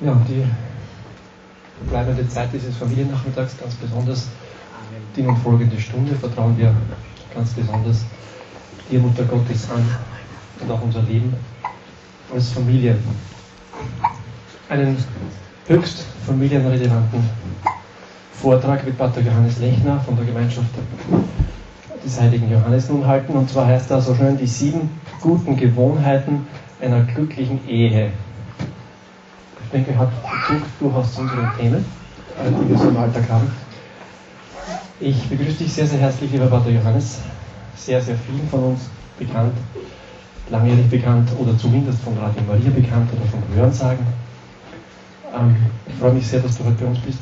Ja, die bleibende Zeit dieses Familiennachmittags, ganz besonders die nun folgende Stunde, vertrauen wir ganz besonders dir, Mutter Gottes, an und auch unser Leben als Familie. Einen höchst familienrelevanten Vortrag wird Pater Johannes Lechner von der Gemeinschaft des heiligen Johannes nun halten. Und zwar heißt er so schön die sieben guten Gewohnheiten einer glücklichen Ehe. Ich denke, hat Bezug durchaus zu unseren Themen, die wir so im Alltag haben. Ich begrüße dich sehr, sehr herzlich, lieber Pater Johannes. Sehr, sehr vielen von uns bekannt, langjährig bekannt oder zumindest von Radio Maria bekannt oder vom Hörensagen. Ähm, ich freue mich sehr, dass du heute bei uns bist.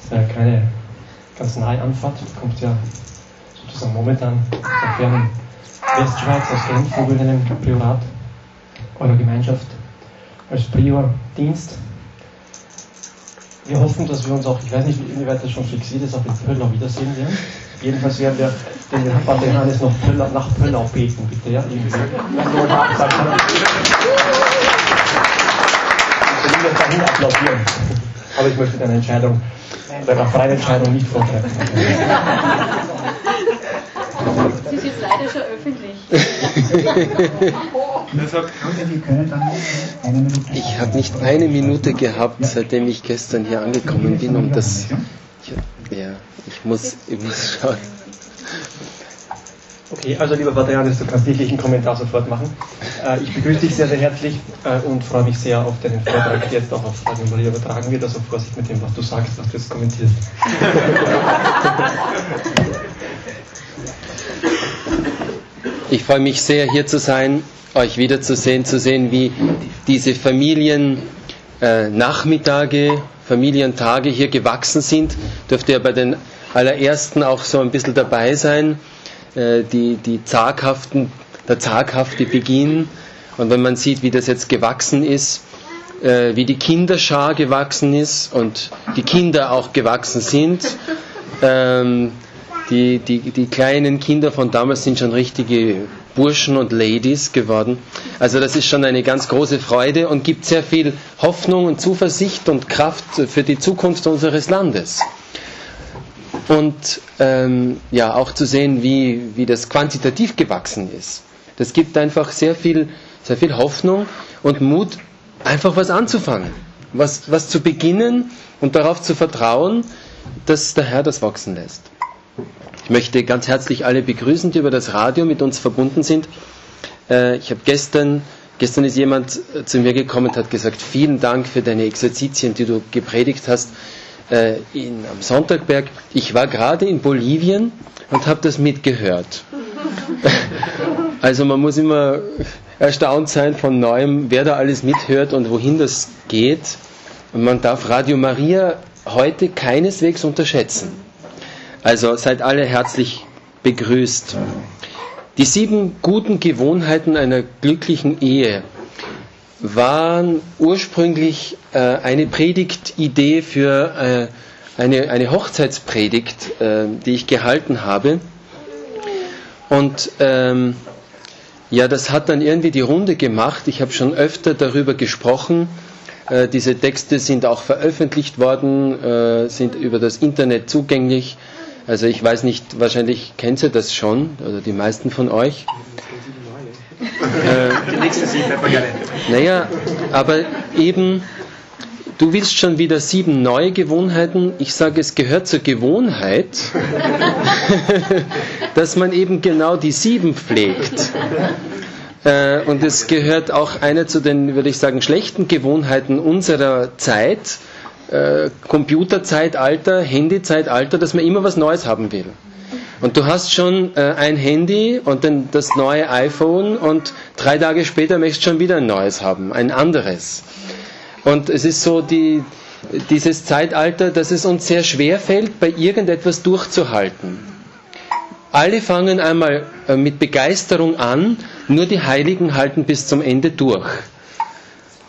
Es ist ja keine ganz nahe Anfahrt. Du kommst ja sozusagen momentan aus der fernen Westschweiz, aus Genf, wo wir in einem Priorat eurer Gemeinschaft als Prior-Dienst. Wir hoffen, dass wir uns auch, ich weiß nicht, inwieweit das schon fixiert ist, auch in Pöllau wiedersehen werden. Jedenfalls werden wir den Nachbarn Johannes noch Pöllau, nach Pöllau beten, bitte, ja, irgendwie. Ich will dahin applaudieren. Aber ich möchte deine Entscheidung, deiner freien Entscheidung nicht vorgreifen. Das ist jetzt leider schon öffentlich. Ich habe nicht eine Minute gehabt, seitdem ich gestern hier angekommen bin, um das. Ja, ich muss, ich muss schauen. Okay, also lieber Johannes, du kannst wirklich einen Kommentar sofort machen. Äh, ich begrüße dich sehr, sehr herzlich äh, und freue mich sehr auf deinen Vortrag, der jetzt auch auf Radio Maria übertragen wird. Also Vorsicht mit dem, was du sagst, was du jetzt kommentierst. Ich freue mich sehr, hier zu sein, euch wiederzusehen, zu sehen, wie diese Familiennachmittage, äh, Familientage hier gewachsen sind. Dürfte ja bei den allerersten auch so ein bisschen dabei sein, äh, die, die zaghaften, der zaghafte Beginn. Und wenn man sieht, wie das jetzt gewachsen ist, äh, wie die Kinderschar gewachsen ist und die Kinder auch gewachsen sind, ähm, die, die, die kleinen Kinder von damals sind schon richtige Burschen und Ladies geworden. Also das ist schon eine ganz große Freude und gibt sehr viel Hoffnung und Zuversicht und Kraft für die Zukunft unseres Landes. Und ähm, ja, auch zu sehen, wie, wie das quantitativ gewachsen ist. Das gibt einfach sehr viel, sehr viel Hoffnung und Mut, einfach was anzufangen, was, was zu beginnen und darauf zu vertrauen, dass der Herr das wachsen lässt. Ich möchte ganz herzlich alle begrüßen, die über das Radio mit uns verbunden sind. Äh, ich habe gestern, gestern ist jemand äh, zu mir gekommen und hat gesagt, vielen Dank für deine Exerzitien, die du gepredigt hast äh, in, am Sonntagberg. Ich war gerade in Bolivien und habe das mitgehört. also man muss immer erstaunt sein von neuem, wer da alles mithört und wohin das geht. Und man darf Radio Maria heute keineswegs unterschätzen. Also seid alle herzlich begrüßt. Die sieben guten Gewohnheiten einer glücklichen Ehe waren ursprünglich äh, eine Predigtidee für äh, eine, eine Hochzeitspredigt, äh, die ich gehalten habe. Und ähm, ja, das hat dann irgendwie die Runde gemacht. Ich habe schon öfter darüber gesprochen. Äh, diese Texte sind auch veröffentlicht worden, äh, sind über das Internet zugänglich. Also ich weiß nicht, wahrscheinlich kennt ihr das schon, oder die meisten von euch. Äh, die nächste sieben gerne. Naja, aber eben, du willst schon wieder sieben neue Gewohnheiten. Ich sage, es gehört zur Gewohnheit, dass man eben genau die sieben pflegt. Äh, und es gehört auch einer zu den, würde ich sagen, schlechten Gewohnheiten unserer Zeit, äh, Computerzeitalter, Handyzeitalter, dass man immer was Neues haben will. Und du hast schon äh, ein Handy und dann das neue iPhone und drei Tage später möchtest du schon wieder ein neues haben, ein anderes. Und es ist so die, dieses Zeitalter, dass es uns sehr schwer fällt, bei irgendetwas durchzuhalten. Alle fangen einmal äh, mit Begeisterung an, nur die Heiligen halten bis zum Ende durch.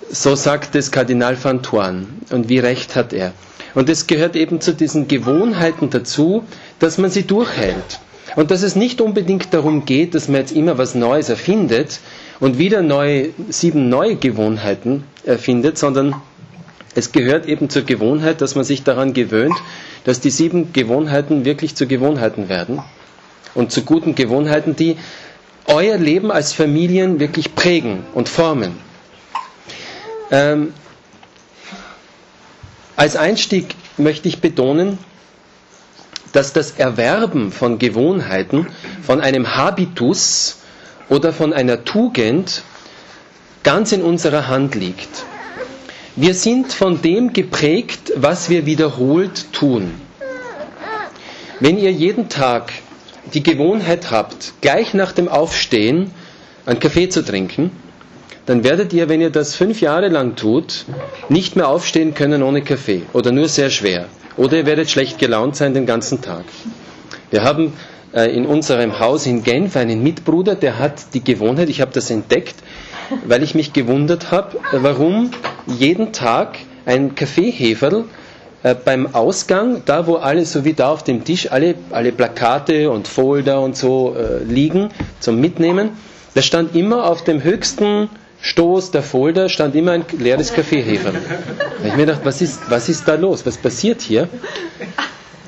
So sagt es Kardinal van Thorn. Und wie recht hat er? Und es gehört eben zu diesen Gewohnheiten dazu, dass man sie durchhält. Und dass es nicht unbedingt darum geht, dass man jetzt immer was Neues erfindet und wieder neue, sieben neue Gewohnheiten erfindet, sondern es gehört eben zur Gewohnheit, dass man sich daran gewöhnt, dass die sieben Gewohnheiten wirklich zu Gewohnheiten werden und zu guten Gewohnheiten, die euer Leben als Familien wirklich prägen und formen. Ähm, als Einstieg möchte ich betonen, dass das Erwerben von Gewohnheiten, von einem Habitus oder von einer Tugend ganz in unserer Hand liegt. Wir sind von dem geprägt, was wir wiederholt tun. Wenn ihr jeden Tag die Gewohnheit habt, gleich nach dem Aufstehen einen Kaffee zu trinken, dann werdet ihr, wenn ihr das fünf Jahre lang tut, nicht mehr aufstehen können ohne Kaffee oder nur sehr schwer. Oder ihr werdet schlecht gelaunt sein den ganzen Tag. Wir haben äh, in unserem Haus in Genf einen Mitbruder, der hat die Gewohnheit, ich habe das entdeckt, weil ich mich gewundert habe, warum jeden Tag ein Kaffeeheferl äh, beim Ausgang, da wo alle, so wie da auf dem Tisch, alle, alle Plakate und Folder und so äh, liegen zum Mitnehmen, da stand immer auf dem höchsten Stoß der Folder stand immer ein leeres habe ich mir gedacht, was ist, was ist da los? Was passiert hier?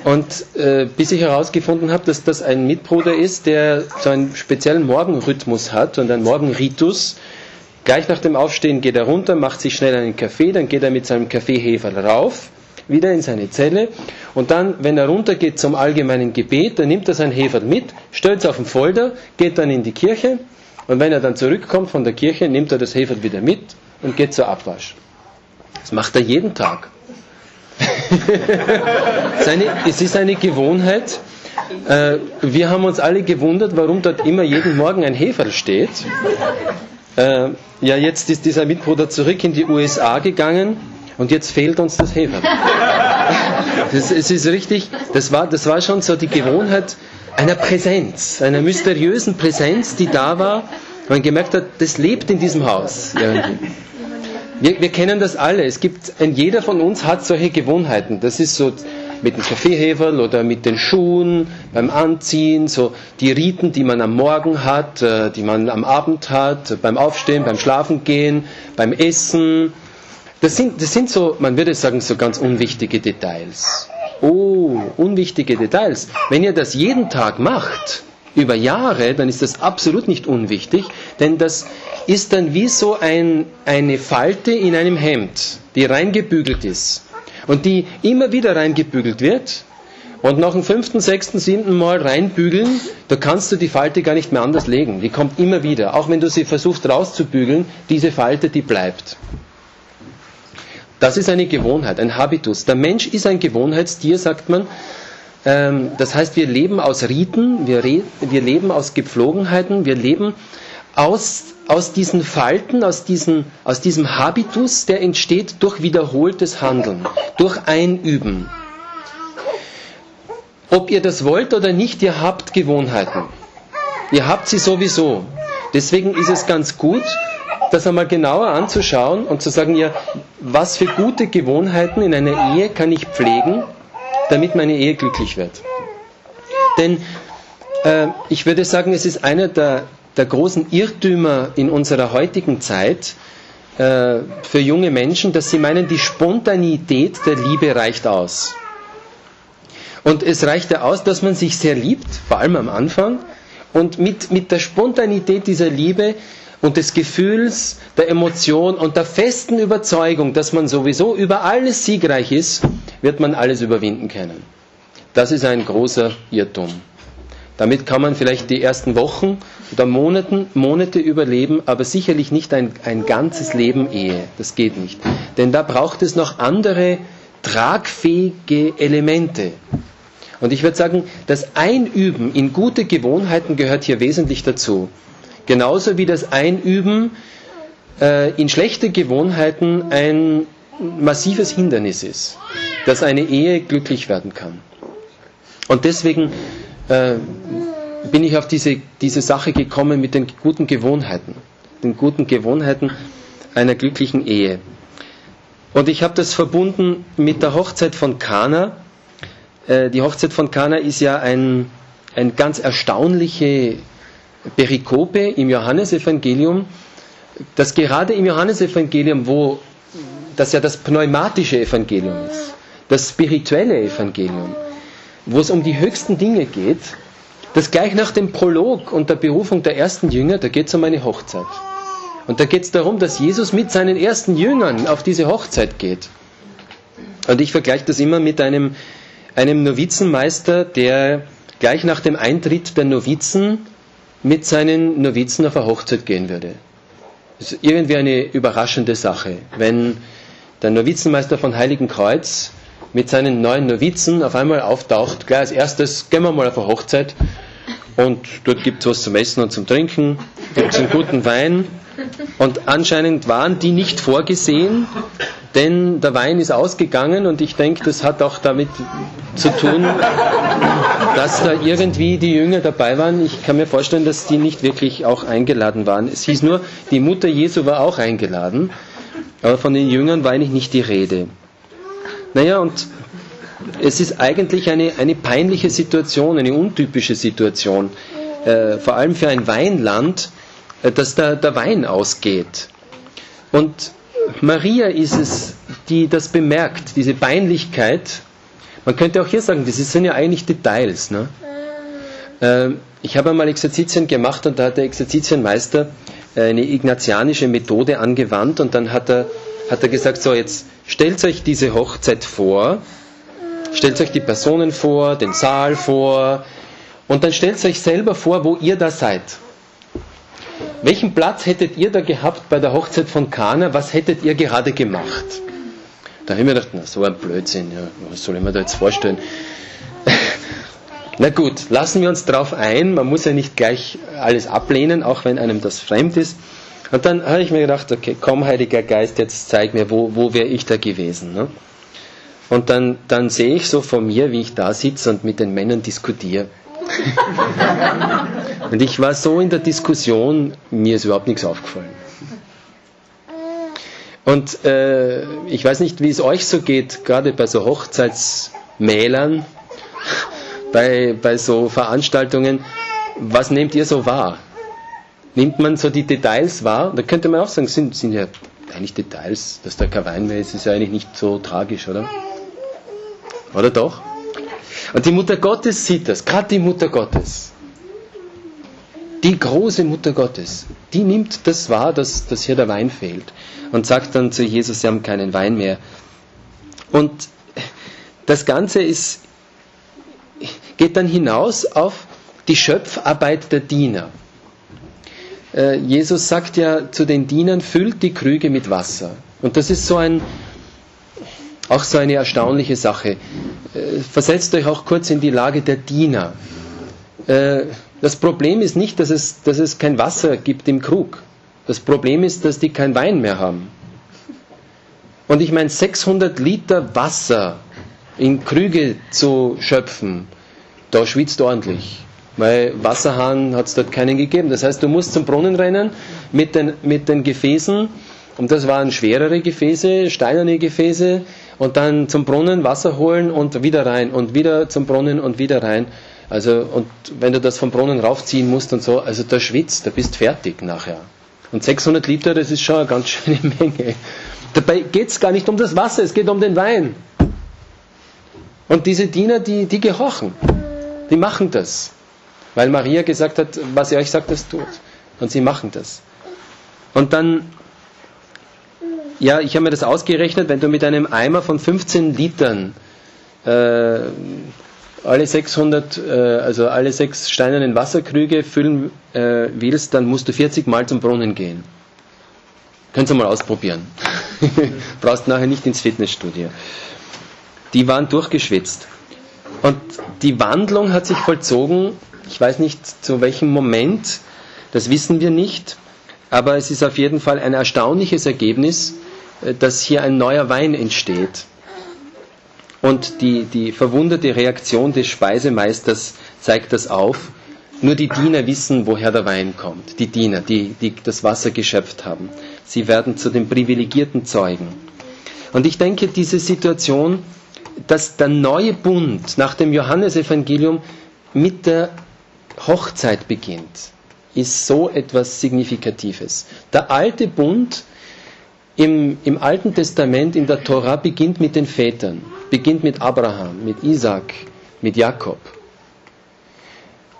Und äh, bis ich herausgefunden habe, dass das ein Mitbruder ist, der so einen speziellen Morgenrhythmus hat und einen Morgenritus. Gleich nach dem Aufstehen geht er runter, macht sich schnell einen Kaffee, dann geht er mit seinem Kaffeeheferl rauf, wieder in seine Zelle und dann, wenn er runtergeht zum allgemeinen Gebet, dann nimmt er sein Heferl mit, stellt es auf den Folder, geht dann in die Kirche und wenn er dann zurückkommt von der Kirche, nimmt er das Heferl wieder mit und geht zur Abwasch. Das macht er jeden Tag. Seine, es ist eine Gewohnheit. Äh, wir haben uns alle gewundert, warum dort immer jeden Morgen ein Heferl steht. Äh, ja, jetzt ist dieser Mitbruder zurück in die USA gegangen und jetzt fehlt uns das Heferl. Das, es ist richtig, das war, das war schon so die Gewohnheit einer Präsenz, einer mysteriösen Präsenz, die da war, man gemerkt hat, das lebt in diesem Haus. Wir, wir kennen das alle. Es gibt, ein jeder von uns hat solche Gewohnheiten. Das ist so mit dem Kaffeeheferl oder mit den Schuhen, beim Anziehen, so die Riten, die man am Morgen hat, äh, die man am Abend hat, beim Aufstehen, beim Schlafengehen, beim Essen. Das sind, das sind so, man würde sagen, so ganz unwichtige Details. Oh, unwichtige Details. Wenn ihr das jeden Tag macht, über Jahre, dann ist das absolut nicht unwichtig, denn das ist dann wie so ein, eine Falte in einem Hemd, die reingebügelt ist und die immer wieder reingebügelt wird und nach dem fünften, sechsten, siebten Mal reinbügeln, da kannst du die Falte gar nicht mehr anders legen. Die kommt immer wieder. Auch wenn du sie versuchst rauszubügeln, diese Falte, die bleibt. Das ist eine Gewohnheit, ein Habitus. Der Mensch ist ein Gewohnheitstier, sagt man. Ähm, das heißt, wir leben aus Riten, wir, wir leben aus Gepflogenheiten, wir leben aus, aus diesen Falten, aus, diesen, aus diesem Habitus, der entsteht durch wiederholtes Handeln, durch Einüben. Ob ihr das wollt oder nicht, ihr habt Gewohnheiten. Ihr habt sie sowieso. Deswegen ist es ganz gut, das einmal genauer anzuschauen und zu sagen, ja, was für gute Gewohnheiten in einer Ehe kann ich pflegen, damit meine Ehe glücklich wird. Denn äh, ich würde sagen, es ist einer der, der großen Irrtümer in unserer heutigen Zeit äh, für junge Menschen, dass sie meinen, die Spontanität der Liebe reicht aus. Und es reicht ja aus, dass man sich sehr liebt, vor allem am Anfang, und mit, mit der Spontanität dieser Liebe und des Gefühls, der Emotion und der festen Überzeugung, dass man sowieso über alles siegreich ist, wird man alles überwinden können. Das ist ein großer Irrtum. Damit kann man vielleicht die ersten Wochen oder Monaten, Monate überleben, aber sicherlich nicht ein, ein ganzes Leben Ehe. Das geht nicht. Denn da braucht es noch andere tragfähige Elemente. Und ich würde sagen, das Einüben in gute Gewohnheiten gehört hier wesentlich dazu. Genauso wie das Einüben äh, in schlechte Gewohnheiten ein massives Hindernis ist, dass eine Ehe glücklich werden kann. Und deswegen äh, bin ich auf diese, diese Sache gekommen mit den guten Gewohnheiten, den guten Gewohnheiten einer glücklichen Ehe. Und ich habe das verbunden mit der Hochzeit von Kana. Äh, die Hochzeit von Kana ist ja ein, ein ganz erstaunliche Perikope im Johannesevangelium, dass gerade im Johannesevangelium, wo das ja das pneumatische Evangelium ist, das spirituelle Evangelium, wo es um die höchsten Dinge geht, dass gleich nach dem Prolog und der Berufung der ersten Jünger, da geht es um eine Hochzeit. Und da geht es darum, dass Jesus mit seinen ersten Jüngern auf diese Hochzeit geht. Und ich vergleiche das immer mit einem, einem Novizenmeister, der gleich nach dem Eintritt der Novizen mit seinen Novizen auf eine Hochzeit gehen würde. Das ist irgendwie eine überraschende Sache, wenn der Novizenmeister von Heiligenkreuz mit seinen neuen Novizen auf einmal auftaucht. Gleich als erstes gehen wir mal auf eine Hochzeit und dort gibt es was zum Essen und zum Trinken, gibt es einen guten Wein und anscheinend waren die nicht vorgesehen, denn der Wein ist ausgegangen und ich denke, das hat auch damit zu tun, dass da irgendwie die Jünger dabei waren. Ich kann mir vorstellen, dass die nicht wirklich auch eingeladen waren. Es hieß nur, die Mutter Jesu war auch eingeladen, aber von den Jüngern war eigentlich nicht die Rede. Naja, und es ist eigentlich eine, eine peinliche Situation, eine untypische Situation, äh, vor allem für ein Weinland, dass da der Wein ausgeht. Und Maria ist es, die das bemerkt, diese Peinlichkeit. Man könnte auch hier sagen, das sind ja eigentlich Details. Ne? Äh, ich habe einmal Exerzitien gemacht und da hat der Exerzitienmeister äh, eine ignatianische Methode angewandt und dann hat er, hat er gesagt, so jetzt stellt euch diese Hochzeit vor, stellt euch die Personen vor, den Saal vor und dann stellt euch selber vor, wo ihr da seid. Welchen Platz hättet ihr da gehabt bei der Hochzeit von Kana? Was hättet ihr gerade gemacht? Da habe ich mir gedacht, na, so ein Blödsinn, ja, was soll ich mir da jetzt vorstellen? na gut, lassen wir uns drauf ein. Man muss ja nicht gleich alles ablehnen, auch wenn einem das fremd ist. Und dann habe ich mir gedacht, okay, komm, Heiliger Geist, jetzt zeig mir, wo, wo wäre ich da gewesen. Ne? Und dann, dann sehe ich so vor mir, wie ich da sitze und mit den Männern diskutiere. und ich war so in der Diskussion, mir ist überhaupt nichts aufgefallen. Und äh, ich weiß nicht, wie es euch so geht, gerade bei so Hochzeitsmälern, bei, bei so Veranstaltungen. Was nehmt ihr so wahr? nimmt man so die Details wahr. Da könnte man auch sagen, sind, sind ja eigentlich Details, dass da kein Wein mehr ist, ist ja eigentlich nicht so tragisch, oder? Oder doch? Und die Mutter Gottes sieht das, gerade die Mutter Gottes. Die große Mutter Gottes, die nimmt das wahr, dass, dass hier der Wein fehlt und sagt dann zu Jesus, sie haben keinen Wein mehr. Und das Ganze ist, geht dann hinaus auf die Schöpfarbeit der Diener. Äh, Jesus sagt ja zu den Dienern, füllt die Krüge mit Wasser. Und das ist so ein, auch so eine erstaunliche Sache. Äh, versetzt euch auch kurz in die Lage der Diener. Äh, das Problem ist nicht, dass es, dass es kein Wasser gibt im Krug. Das Problem ist, dass die kein Wein mehr haben. Und ich meine, 600 Liter Wasser in Krüge zu schöpfen, da schwitzt ordentlich weil Wasserhahn hat es dort keinen gegeben. Das heißt, du musst zum Brunnen rennen mit den, mit den Gefäßen, und das waren schwerere Gefäße, steinerne Gefäße, und dann zum Brunnen Wasser holen und wieder rein und wieder zum Brunnen und wieder rein. Also, und wenn du das vom Brunnen raufziehen musst und so, also da schwitzt, da bist fertig nachher. Und 600 Liter, das ist schon eine ganz schöne Menge. Dabei geht es gar nicht um das Wasser, es geht um den Wein. Und diese Diener, die, die gehorchen, die machen das. Weil Maria gesagt hat, was ihr euch sagt, das tut. Und sie machen das. Und dann, ja, ich habe mir das ausgerechnet, wenn du mit einem Eimer von 15 Litern äh, alle 600, äh, also alle sechs steinernen Wasserkrüge füllen äh, willst, dann musst du 40 Mal zum Brunnen gehen. Könnt ihr mal ausprobieren. Brauchst nachher nicht ins Fitnessstudio. Die waren durchgeschwitzt. Und die Wandlung hat sich vollzogen ich weiß nicht zu welchem Moment, das wissen wir nicht, aber es ist auf jeden Fall ein erstaunliches Ergebnis, dass hier ein neuer Wein entsteht. Und die, die verwunderte Reaktion des Speisemeisters zeigt das auf. Nur die Diener wissen, woher der Wein kommt. Die Diener, die, die das Wasser geschöpft haben. Sie werden zu den privilegierten Zeugen. Und ich denke, diese Situation, dass der neue Bund nach dem Johannesevangelium mit der Hochzeit beginnt. ist so etwas Signifikatives. Der alte Bund im, im Alten Testament, in der Tora, beginnt mit den Vätern, beginnt mit Abraham, mit Isaac, mit Jakob.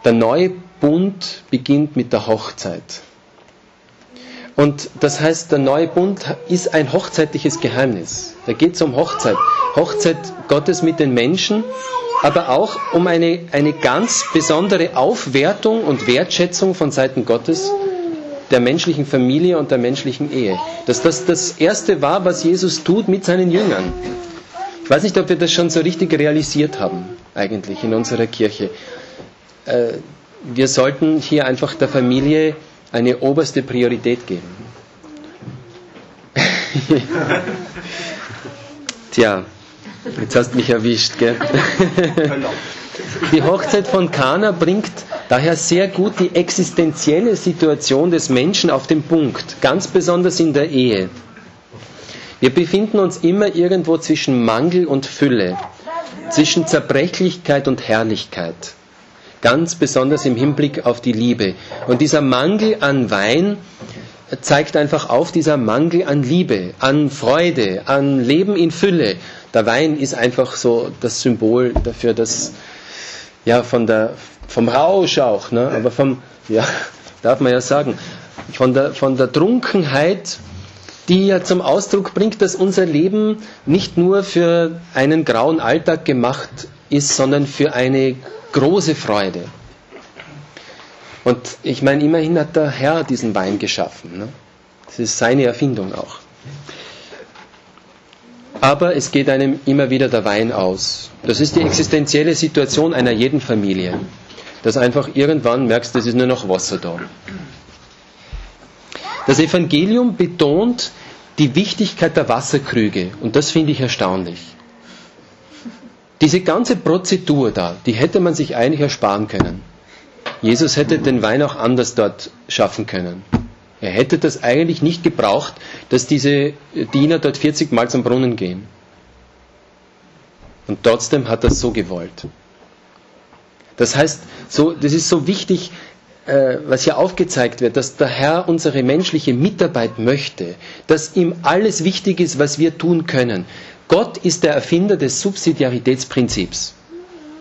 Der neue Bund beginnt mit der Hochzeit. Und das heißt, der neue Bund ist ein hochzeitliches Geheimnis. Da geht es um Hochzeit. Hochzeit Gottes mit den Menschen, aber auch um eine, eine ganz besondere Aufwertung und Wertschätzung von Seiten Gottes der menschlichen Familie und der menschlichen Ehe. Dass das das Erste war, was Jesus tut mit seinen Jüngern. Ich weiß nicht, ob wir das schon so richtig realisiert haben, eigentlich in unserer Kirche. Äh, wir sollten hier einfach der Familie eine oberste Priorität geben. Tja, jetzt hast du mich erwischt, gell? Die Hochzeit von Kana bringt daher sehr gut die existenzielle Situation des Menschen auf den Punkt, ganz besonders in der Ehe. Wir befinden uns immer irgendwo zwischen Mangel und Fülle, zwischen Zerbrechlichkeit und Herrlichkeit ganz besonders im Hinblick auf die Liebe. Und dieser Mangel an Wein zeigt einfach auf, dieser Mangel an Liebe, an Freude, an Leben in Fülle. Der Wein ist einfach so das Symbol dafür, dass ja von der vom Rausch auch, ne? aber vom ja darf man ja sagen von der von der Trunkenheit, die ja zum Ausdruck bringt, dass unser Leben nicht nur für einen grauen Alltag gemacht ist, sondern für eine große Freude. Und ich meine, immerhin hat der Herr diesen Wein geschaffen. Ne? Das ist seine Erfindung auch. Aber es geht einem immer wieder der Wein aus. Das ist die existenzielle Situation einer jeden Familie. Dass einfach irgendwann merkst, es ist nur noch Wasser da. Das Evangelium betont die Wichtigkeit der Wasserkrüge und das finde ich erstaunlich. Diese ganze Prozedur da, die hätte man sich eigentlich ersparen können. Jesus hätte den Wein auch anders dort schaffen können. Er hätte das eigentlich nicht gebraucht, dass diese Diener dort 40 Mal zum Brunnen gehen. Und trotzdem hat er es so gewollt. Das heißt, so, das ist so wichtig, äh, was hier aufgezeigt wird, dass der Herr unsere menschliche Mitarbeit möchte, dass ihm alles wichtig ist, was wir tun können. Gott ist der Erfinder des Subsidiaritätsprinzips.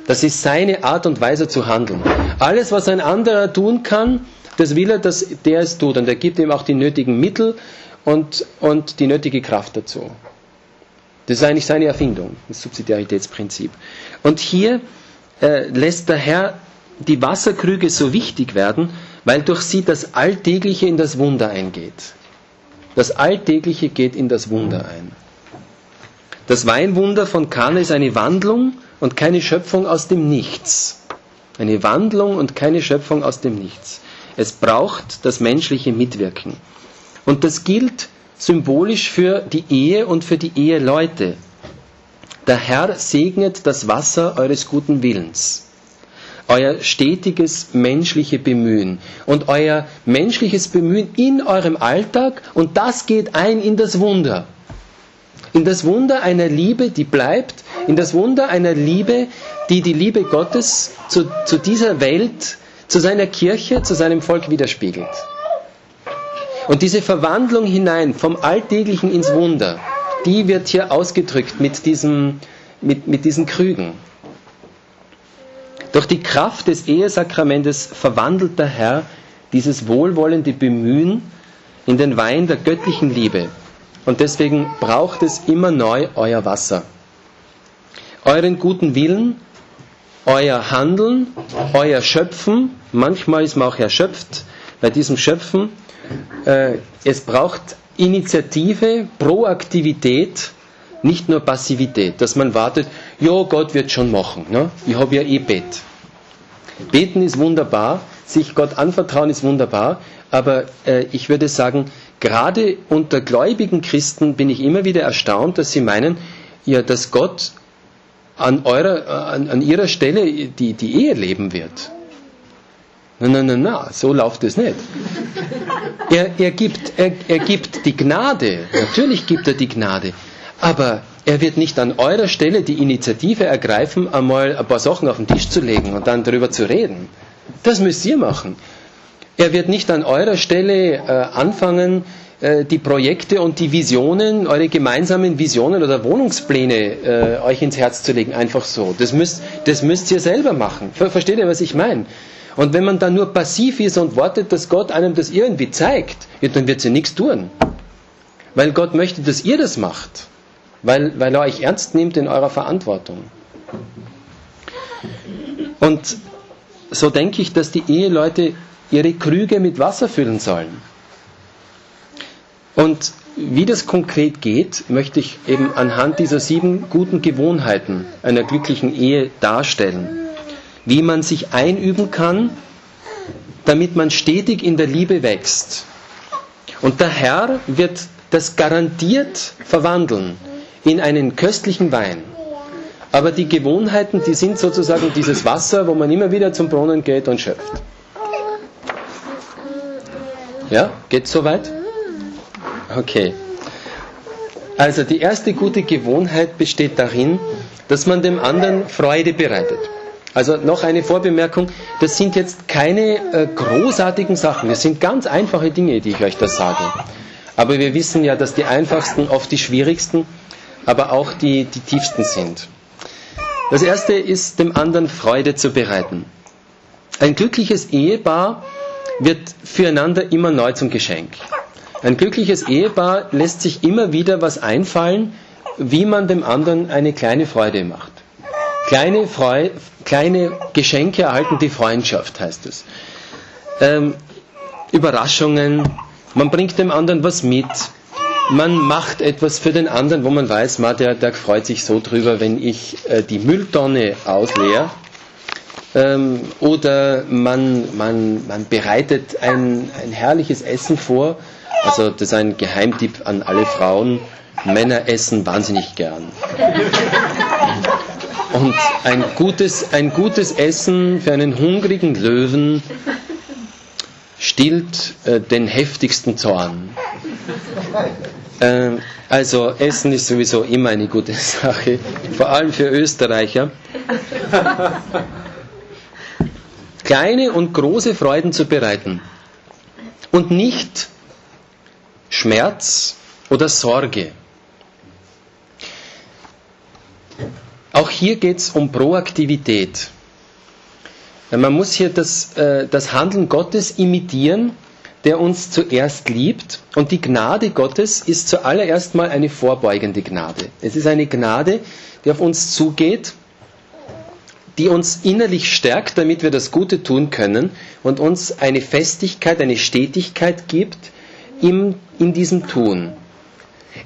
Das ist seine Art und Weise zu handeln. Alles, was ein anderer tun kann, das will er, dass der es tut. Und er gibt ihm auch die nötigen Mittel und, und die nötige Kraft dazu. Das ist eigentlich seine Erfindung, das Subsidiaritätsprinzip. Und hier äh, lässt der Herr die Wasserkrüge so wichtig werden, weil durch sie das Alltägliche in das Wunder eingeht. Das Alltägliche geht in das Wunder ein. Das Weinwunder von Kana ist eine Wandlung und keine Schöpfung aus dem Nichts. Eine Wandlung und keine Schöpfung aus dem Nichts. Es braucht das menschliche Mitwirken. Und das gilt symbolisch für die Ehe und für die Eheleute. Der Herr segnet das Wasser eures guten Willens, euer stetiges menschliche Bemühen und euer menschliches Bemühen in eurem Alltag und das geht ein in das Wunder in das Wunder einer Liebe, die bleibt, in das Wunder einer Liebe, die die Liebe Gottes zu, zu dieser Welt, zu seiner Kirche, zu seinem Volk widerspiegelt. Und diese Verwandlung hinein vom Alltäglichen ins Wunder, die wird hier ausgedrückt mit, diesem, mit, mit diesen Krügen. Durch die Kraft des Ehesakramentes verwandelt der Herr dieses wohlwollende Bemühen in den Wein der göttlichen Liebe, und deswegen braucht es immer neu euer Wasser. Euren guten Willen, euer Handeln, euer Schöpfen. Manchmal ist man auch erschöpft bei diesem Schöpfen. Äh, es braucht Initiative, Proaktivität, nicht nur Passivität, dass man wartet, ja, Gott wird schon machen. Ne? Ich habe ja eh Bet. Beten ist wunderbar, sich Gott anvertrauen ist wunderbar, aber äh, ich würde sagen, gerade unter gläubigen Christen bin ich immer wieder erstaunt, dass sie meinen, ja, dass Gott an, eurer, an, an ihrer Stelle die, die Ehe leben wird. Na, na, na, na, so läuft es nicht. Er, er, gibt, er, er gibt die Gnade, natürlich gibt er die Gnade, aber er wird nicht an eurer Stelle die Initiative ergreifen, einmal ein paar Sachen auf den Tisch zu legen und dann darüber zu reden. Das müsst ihr machen. Er wird nicht an eurer Stelle äh, anfangen, die Projekte und die Visionen, eure gemeinsamen Visionen oder Wohnungspläne äh, euch ins Herz zu legen, einfach so. Das müsst, das müsst ihr selber machen. Versteht ihr, was ich meine? Und wenn man dann nur passiv ist und wartet, dass Gott einem das irgendwie zeigt, ja, dann wird sie nichts tun. Weil Gott möchte, dass ihr das macht. Weil, weil er euch ernst nimmt in eurer Verantwortung. Und so denke ich, dass die Eheleute ihre Krüge mit Wasser füllen sollen. Und wie das konkret geht, möchte ich eben anhand dieser sieben guten Gewohnheiten einer glücklichen Ehe darstellen. Wie man sich einüben kann, damit man stetig in der Liebe wächst. Und der Herr wird das garantiert verwandeln in einen köstlichen Wein. Aber die Gewohnheiten, die sind sozusagen dieses Wasser, wo man immer wieder zum Brunnen geht und schöpft. Ja, geht soweit? Okay. Also die erste gute Gewohnheit besteht darin, dass man dem anderen Freude bereitet. Also noch eine Vorbemerkung, das sind jetzt keine äh, großartigen Sachen, das sind ganz einfache Dinge, die ich euch da sage. Aber wir wissen ja, dass die einfachsten oft die schwierigsten, aber auch die, die tiefsten sind. Das erste ist, dem anderen Freude zu bereiten. Ein glückliches Ehepaar wird füreinander immer neu zum Geschenk. Ein glückliches Ehepaar lässt sich immer wieder was einfallen, wie man dem anderen eine kleine Freude macht. Kleine, Freu kleine Geschenke erhalten die Freundschaft, heißt es. Ähm, Überraschungen, man bringt dem anderen was mit, man macht etwas für den anderen, wo man weiß, ma, der, der freut sich so drüber, wenn ich äh, die Mülltonne ausleere. Ähm, oder man, man, man bereitet ein, ein herrliches Essen vor, also das ist ein Geheimtipp an alle Frauen. Männer essen wahnsinnig gern. Und ein gutes, ein gutes Essen für einen hungrigen Löwen stillt äh, den heftigsten Zorn. Äh, also Essen ist sowieso immer eine gute Sache, vor allem für Österreicher. Kleine und große Freuden zu bereiten und nicht Schmerz oder Sorge. Auch hier geht es um Proaktivität. Man muss hier das, äh, das Handeln Gottes imitieren, der uns zuerst liebt. Und die Gnade Gottes ist zuallererst mal eine vorbeugende Gnade. Es ist eine Gnade, die auf uns zugeht, die uns innerlich stärkt, damit wir das Gute tun können und uns eine Festigkeit, eine Stetigkeit gibt, im, in diesem Tun.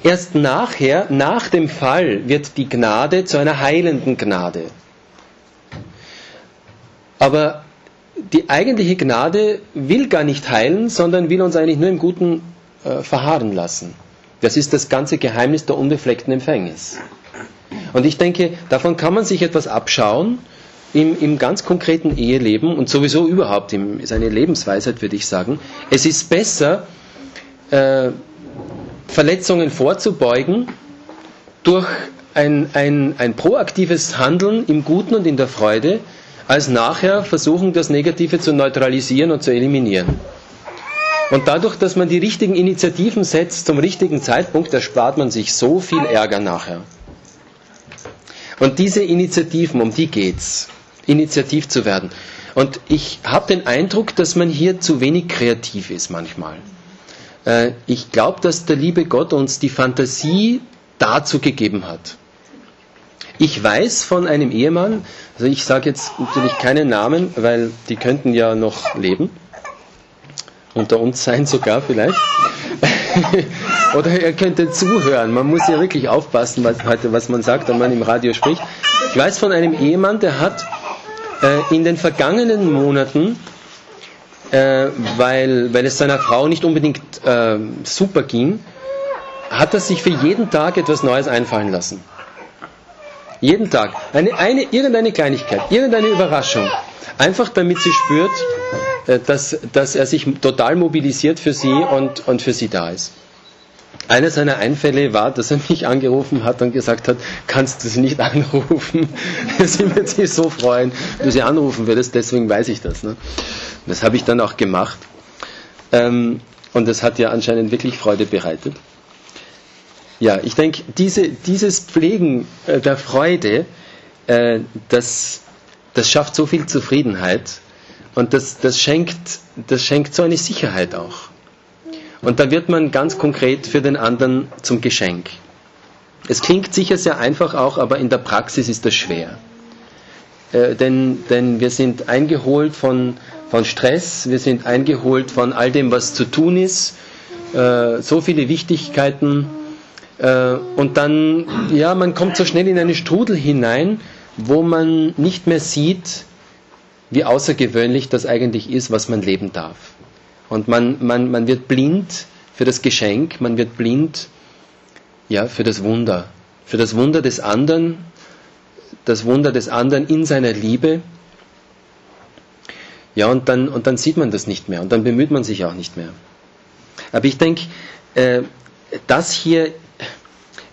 Erst nachher, nach dem Fall, wird die Gnade zu einer heilenden Gnade. Aber die eigentliche Gnade will gar nicht heilen, sondern will uns eigentlich nur im Guten äh, verharren lassen. Das ist das ganze Geheimnis der unbefleckten Empfängnis. Und ich denke, davon kann man sich etwas abschauen im, im ganz konkreten Eheleben und sowieso überhaupt, im, ist eine Lebensweisheit, würde ich sagen. Es ist besser, äh, Verletzungen vorzubeugen durch ein, ein, ein proaktives Handeln im Guten und in der Freude, als nachher versuchen, das Negative zu neutralisieren und zu eliminieren. Und dadurch, dass man die richtigen Initiativen setzt zum richtigen Zeitpunkt, erspart man sich so viel Ärger nachher. Und diese Initiativen, um die geht's, initiativ zu werden. Und ich habe den Eindruck, dass man hier zu wenig kreativ ist manchmal. Äh, ich glaube, dass der liebe Gott uns die Fantasie dazu gegeben hat. Ich weiß von einem Ehemann, also ich sage jetzt natürlich keinen Namen, weil die könnten ja noch leben, unter uns sein sogar vielleicht. Oder er könnte zuhören. Man muss ja wirklich aufpassen, was, was man sagt, wenn man im Radio spricht. Ich weiß von einem Ehemann, der hat äh, in den vergangenen Monaten äh, weil, weil es seiner Frau nicht unbedingt äh, super ging, hat er sich für jeden Tag etwas Neues einfallen lassen. Jeden Tag. Eine, eine, irgendeine Kleinigkeit, irgendeine Überraschung. Einfach damit sie spürt, äh, dass, dass er sich total mobilisiert für sie und, und für sie da ist. Einer seiner Einfälle war, dass er mich angerufen hat und gesagt hat, kannst du sie nicht anrufen? sie wird sich so freuen, du sie anrufen würdest, deswegen weiß ich das. Ne? Das habe ich dann auch gemacht. Ähm, und das hat ja anscheinend wirklich Freude bereitet. Ja, ich denke, diese, dieses Pflegen äh, der Freude, äh, das, das schafft so viel Zufriedenheit und das, das, schenkt, das schenkt so eine Sicherheit auch. Und da wird man ganz konkret für den anderen zum Geschenk. Es klingt sicher sehr einfach auch, aber in der Praxis ist das schwer. Äh, denn, denn wir sind eingeholt von, von Stress, wir sind eingeholt von all dem, was zu tun ist, äh, so viele Wichtigkeiten. Äh, und dann, ja, man kommt so schnell in eine Strudel hinein, wo man nicht mehr sieht, wie außergewöhnlich das eigentlich ist, was man leben darf. Und man, man, man wird blind für das Geschenk, man wird blind ja, für das Wunder, für das Wunder des anderen, das Wunder des anderen in seiner Liebe. Ja, und dann, und dann sieht man das nicht mehr und dann bemüht man sich auch nicht mehr. Aber ich denke, äh, das hier,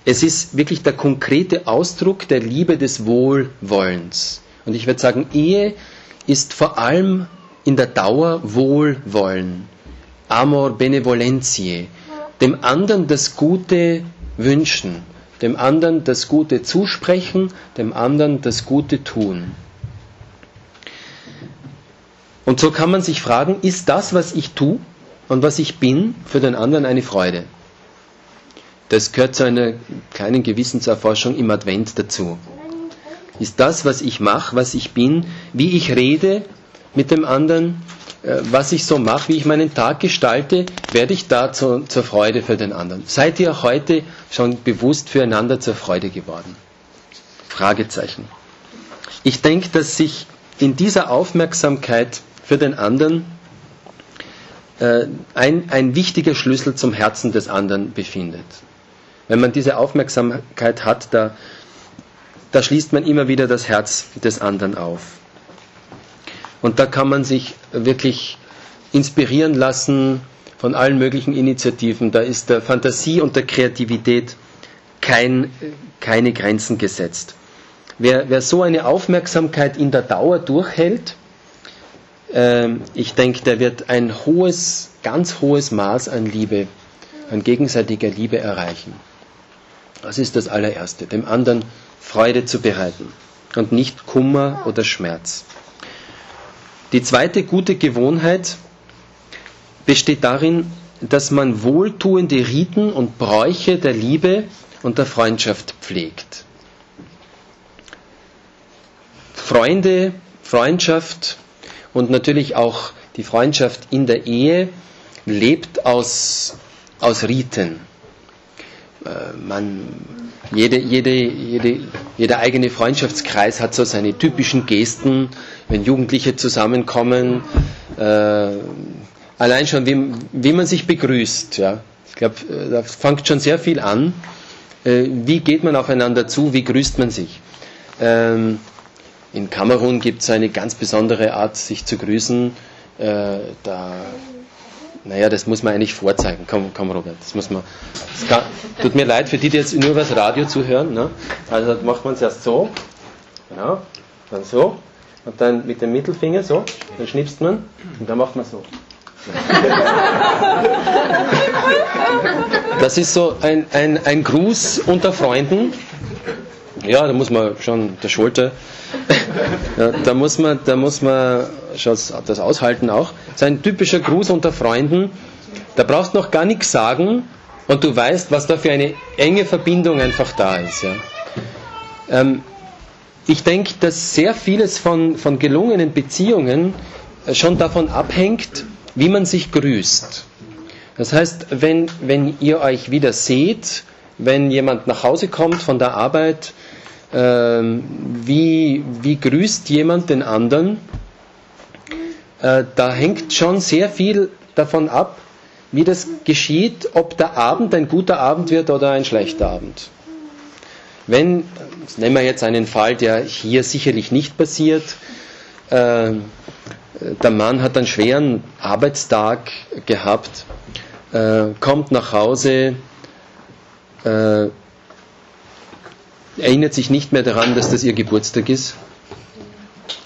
es ist wirklich der konkrete Ausdruck der Liebe des Wohlwollens. Und ich würde sagen, Ehe ist vor allem in der Dauer Wohlwollen, Amor benevolentiae, dem anderen das Gute wünschen, dem anderen das Gute zusprechen, dem anderen das Gute tun. Und so kann man sich fragen, ist das, was ich tue und was ich bin, für den anderen eine Freude? Das gehört zu einer kleinen Gewissenserforschung im Advent dazu. Ist das, was ich mache, was ich bin, wie ich rede mit dem anderen, äh, was ich so mache, wie ich meinen Tag gestalte, werde ich da zu, zur Freude für den anderen. Seid ihr heute schon bewusst füreinander zur Freude geworden? Fragezeichen. Ich denke, dass sich in dieser Aufmerksamkeit für den anderen äh, ein, ein wichtiger Schlüssel zum Herzen des anderen befindet. Wenn man diese Aufmerksamkeit hat, da, da schließt man immer wieder das Herz des anderen auf. Und da kann man sich wirklich inspirieren lassen von allen möglichen Initiativen. Da ist der Fantasie und der Kreativität kein, keine Grenzen gesetzt. Wer, wer so eine Aufmerksamkeit in der Dauer durchhält, ich denke, der wird ein hohes, ganz hohes Maß an Liebe, an gegenseitiger Liebe erreichen. Das ist das allererste, dem anderen Freude zu bereiten und nicht Kummer oder Schmerz. Die zweite gute Gewohnheit besteht darin, dass man wohltuende Riten und Bräuche der Liebe und der Freundschaft pflegt. Freunde, Freundschaft und natürlich auch die Freundschaft in der Ehe lebt aus, aus Riten. Äh, man, jede, jede, jede, jeder eigene Freundschaftskreis hat so seine typischen Gesten, wenn Jugendliche zusammenkommen. Äh, allein schon, wie, wie man sich begrüßt. Ja. Ich glaube, äh, da fängt schon sehr viel an. Äh, wie geht man aufeinander zu? Wie grüßt man sich? Ähm, in Kamerun gibt es eine ganz besondere Art, sich zu grüßen. Äh, da naja, das muss man eigentlich vorzeigen. Komm, komm Robert, das muss man. Das kann, tut mir leid für die, die jetzt nur über das Radio zuhören. Ne? Also macht man es erst so, genau, dann so, und dann mit dem Mittelfinger so, dann schnipst man und dann macht man so. Das ist so ein, ein, ein Gruß unter Freunden. Ja, da muss man schon der Schulter, ja, da muss man, da muss man schon das aushalten auch. Das ist ein typischer Gruß unter Freunden. Da brauchst du noch gar nichts sagen und du weißt, was da für eine enge Verbindung einfach da ist. Ja. Ähm, ich denke, dass sehr vieles von, von gelungenen Beziehungen schon davon abhängt, wie man sich grüßt. Das heißt, wenn, wenn ihr euch wieder seht, wenn jemand nach Hause kommt von der Arbeit, wie, wie grüßt jemand den anderen, äh, da hängt schon sehr viel davon ab, wie das geschieht, ob der Abend ein guter Abend wird oder ein schlechter Abend. Wenn, nehmen wir jetzt einen Fall, der hier sicherlich nicht passiert, äh, der Mann hat einen schweren Arbeitstag gehabt, äh, kommt nach Hause, äh, erinnert sich nicht mehr daran, dass das ihr Geburtstag ist,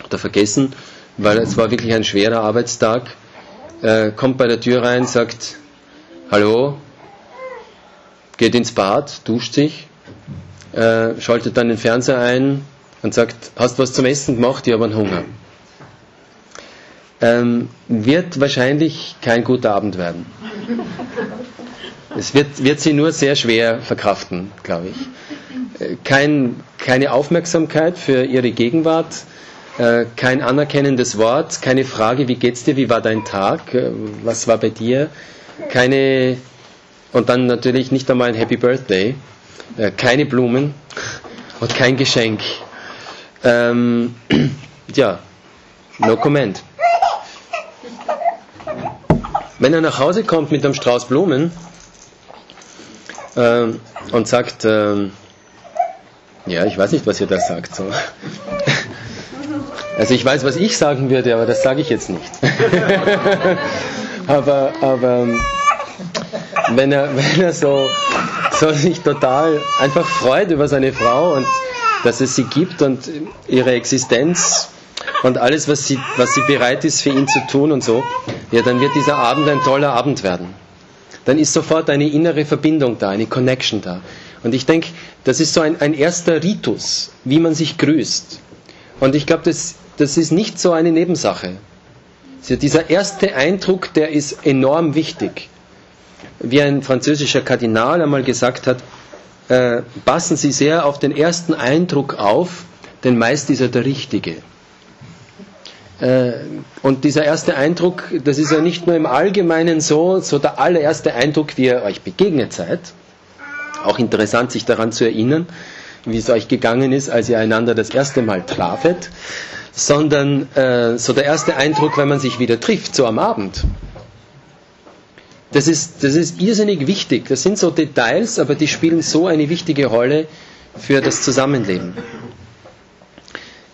oder vergessen, weil es war wirklich ein schwerer Arbeitstag. äh, kommt bei der Tür rein, sagt, hallo, geht ins Bad, duscht sich, äh, schaltet dann den Fernseher ein und sagt, hast was zum Essen gemacht? Ich habe einen Hunger. Ähm, wird wahrscheinlich kein guter Abend werden. Es wird, wird sie nur sehr schwer verkraften, glaube ich. Kein, keine Aufmerksamkeit für ihre Gegenwart, äh, kein anerkennendes Wort, keine Frage, wie geht's dir, wie war dein Tag, äh, was war bei dir, keine, und dann natürlich nicht einmal ein Happy Birthday, äh, keine Blumen und kein Geschenk. Ähm, ja, no comment. Wenn er nach Hause kommt mit einem Strauß Blumen äh, und sagt, äh, ja, ich weiß nicht, was ihr da sagt. So. Also ich weiß, was ich sagen würde, aber das sage ich jetzt nicht. aber, aber wenn er, wenn er so, so sich total einfach freut über seine Frau und dass es sie gibt und ihre Existenz und alles, was sie, was sie bereit ist für ihn zu tun und so, ja, dann wird dieser Abend ein toller Abend werden. Dann ist sofort eine innere Verbindung da, eine Connection da. Und ich denke, das ist so ein, ein erster Ritus, wie man sich grüßt. Und ich glaube, das, das ist nicht so eine Nebensache. Also dieser erste Eindruck, der ist enorm wichtig. Wie ein französischer Kardinal einmal gesagt hat, äh, passen Sie sehr auf den ersten Eindruck auf, denn meist ist er der richtige. Äh, und dieser erste Eindruck, das ist ja nicht nur im Allgemeinen so, so der allererste Eindruck, wie ihr euch begegnet seid. Auch interessant, sich daran zu erinnern, wie es euch gegangen ist, als ihr einander das erste Mal trafet, sondern äh, so der erste Eindruck, wenn man sich wieder trifft, so am Abend. Das ist, das ist irrsinnig wichtig. Das sind so Details, aber die spielen so eine wichtige Rolle für das Zusammenleben.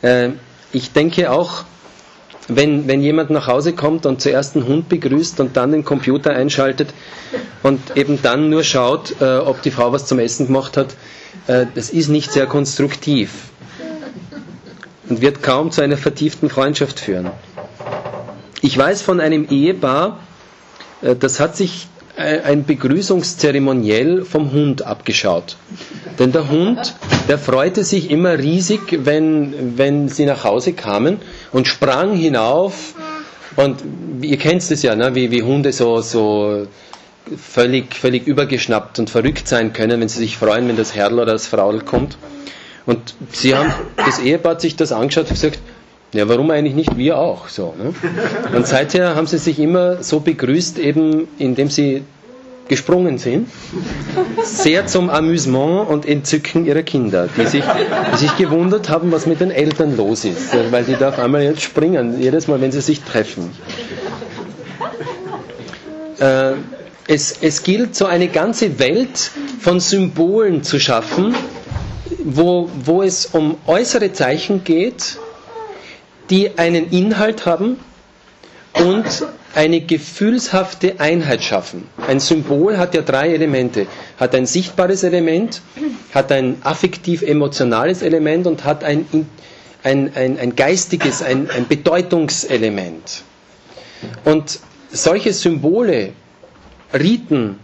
Äh, ich denke auch, wenn, wenn jemand nach Hause kommt und zuerst einen Hund begrüßt und dann den Computer einschaltet und eben dann nur schaut, äh, ob die Frau was zum Essen gemacht hat, äh, das ist nicht sehr konstruktiv und wird kaum zu einer vertieften Freundschaft führen. Ich weiß von einem Ehepaar, äh, das hat sich ein Begrüßungszeremoniell vom Hund abgeschaut. Denn der Hund, der freute sich immer riesig, wenn, wenn sie nach Hause kamen und sprang hinauf. Und ihr kennt es ja, ne? wie, wie Hunde so, so völlig, völlig übergeschnappt und verrückt sein können, wenn sie sich freuen, wenn das Herrl oder das Fraudel kommt. Und sie haben, das Ehepaar hat sich das angeschaut und gesagt, ja, warum eigentlich nicht wir auch? So, ne? Und seither haben sie sich immer so begrüßt, eben indem sie gesprungen sind, sehr zum Amüsement und Entzücken ihrer Kinder, die sich, die sich gewundert haben, was mit den Eltern los ist, weil die da auf einmal jetzt springen, jedes Mal, wenn sie sich treffen. Äh, es, es gilt, so eine ganze Welt von Symbolen zu schaffen, wo, wo es um äußere Zeichen geht, die einen Inhalt haben und eine gefühlshafte Einheit schaffen. Ein Symbol hat ja drei Elemente. Hat ein sichtbares Element, hat ein affektiv-emotionales Element und hat ein, ein, ein, ein geistiges, ein, ein Bedeutungselement. Und solche Symbole, Riten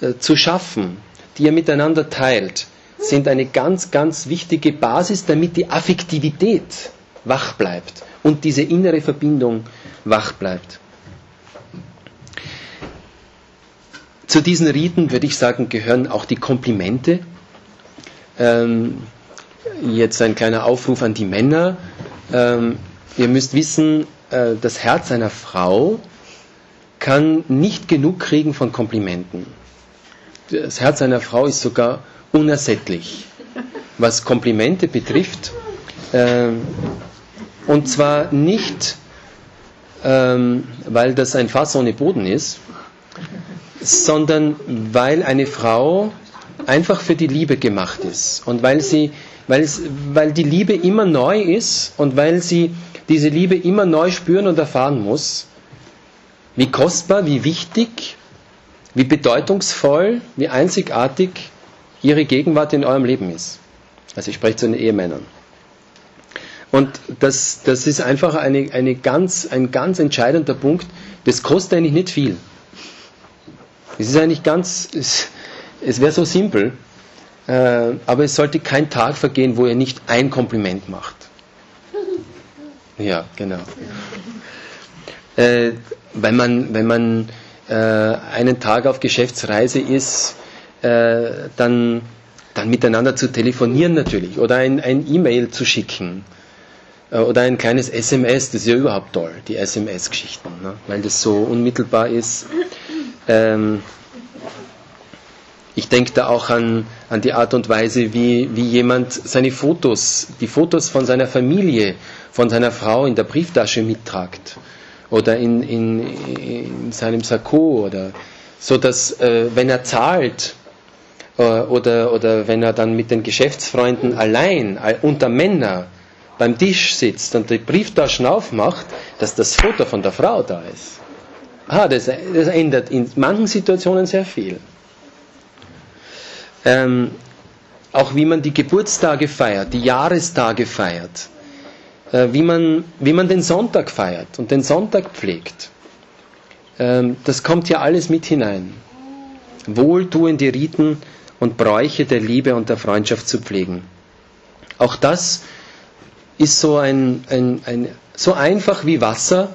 äh, zu schaffen, die ihr miteinander teilt, sind eine ganz, ganz wichtige Basis, damit die Affektivität wach bleibt und diese innere Verbindung wach bleibt. Zu diesen Riten, würde ich sagen, gehören auch die Komplimente. Ähm, jetzt ein kleiner Aufruf an die Männer. Ähm, ihr müsst wissen, äh, das Herz einer Frau kann nicht genug kriegen von Komplimenten. Das Herz einer Frau ist sogar unersättlich, was Komplimente betrifft. Ähm, und zwar nicht, ähm, weil das ein Fass ohne Boden ist, sondern weil eine Frau einfach für die Liebe gemacht ist und weil sie, weil, weil die Liebe immer neu ist und weil sie diese Liebe immer neu spüren und erfahren muss, wie kostbar, wie wichtig, wie bedeutungsvoll, wie einzigartig ihre Gegenwart in eurem Leben ist. Also ich spreche zu den Ehemännern. Und das, das ist einfach eine, eine ganz, ein ganz entscheidender Punkt, Das kostet eigentlich nicht viel. Es ist eigentlich ganz, es, es wäre so simpel, äh, aber es sollte kein Tag vergehen, wo er nicht ein Kompliment macht. Ja, genau. Äh, wenn man, wenn man äh, einen Tag auf Geschäftsreise ist, äh, dann, dann miteinander zu telefonieren natürlich oder ein, E-Mail zu schicken oder ein kleines SMS, das ist ja überhaupt toll, die SMS-Geschichten, ne? weil das so unmittelbar ist. Ähm, ich denke da auch an, an die Art und Weise, wie, wie jemand seine Fotos, die Fotos von seiner Familie, von seiner Frau in der Brieftasche mittragt oder in, in, in seinem Sakko oder so, dass äh, wenn er zahlt äh, oder, oder wenn er dann mit den Geschäftsfreunden allein äh, unter Männer beim Tisch sitzt und die Brieftaschen aufmacht, dass das Foto von der Frau da ist. Ah, das, das ändert in manchen Situationen sehr viel. Ähm, auch wie man die Geburtstage feiert, die Jahrestage feiert, äh, wie, man, wie man den Sonntag feiert und den Sonntag pflegt. Ähm, das kommt ja alles mit hinein. Wohltuende Riten und Bräuche der Liebe und der Freundschaft zu pflegen. Auch das ist so, ein, ein, ein, so einfach wie Wasser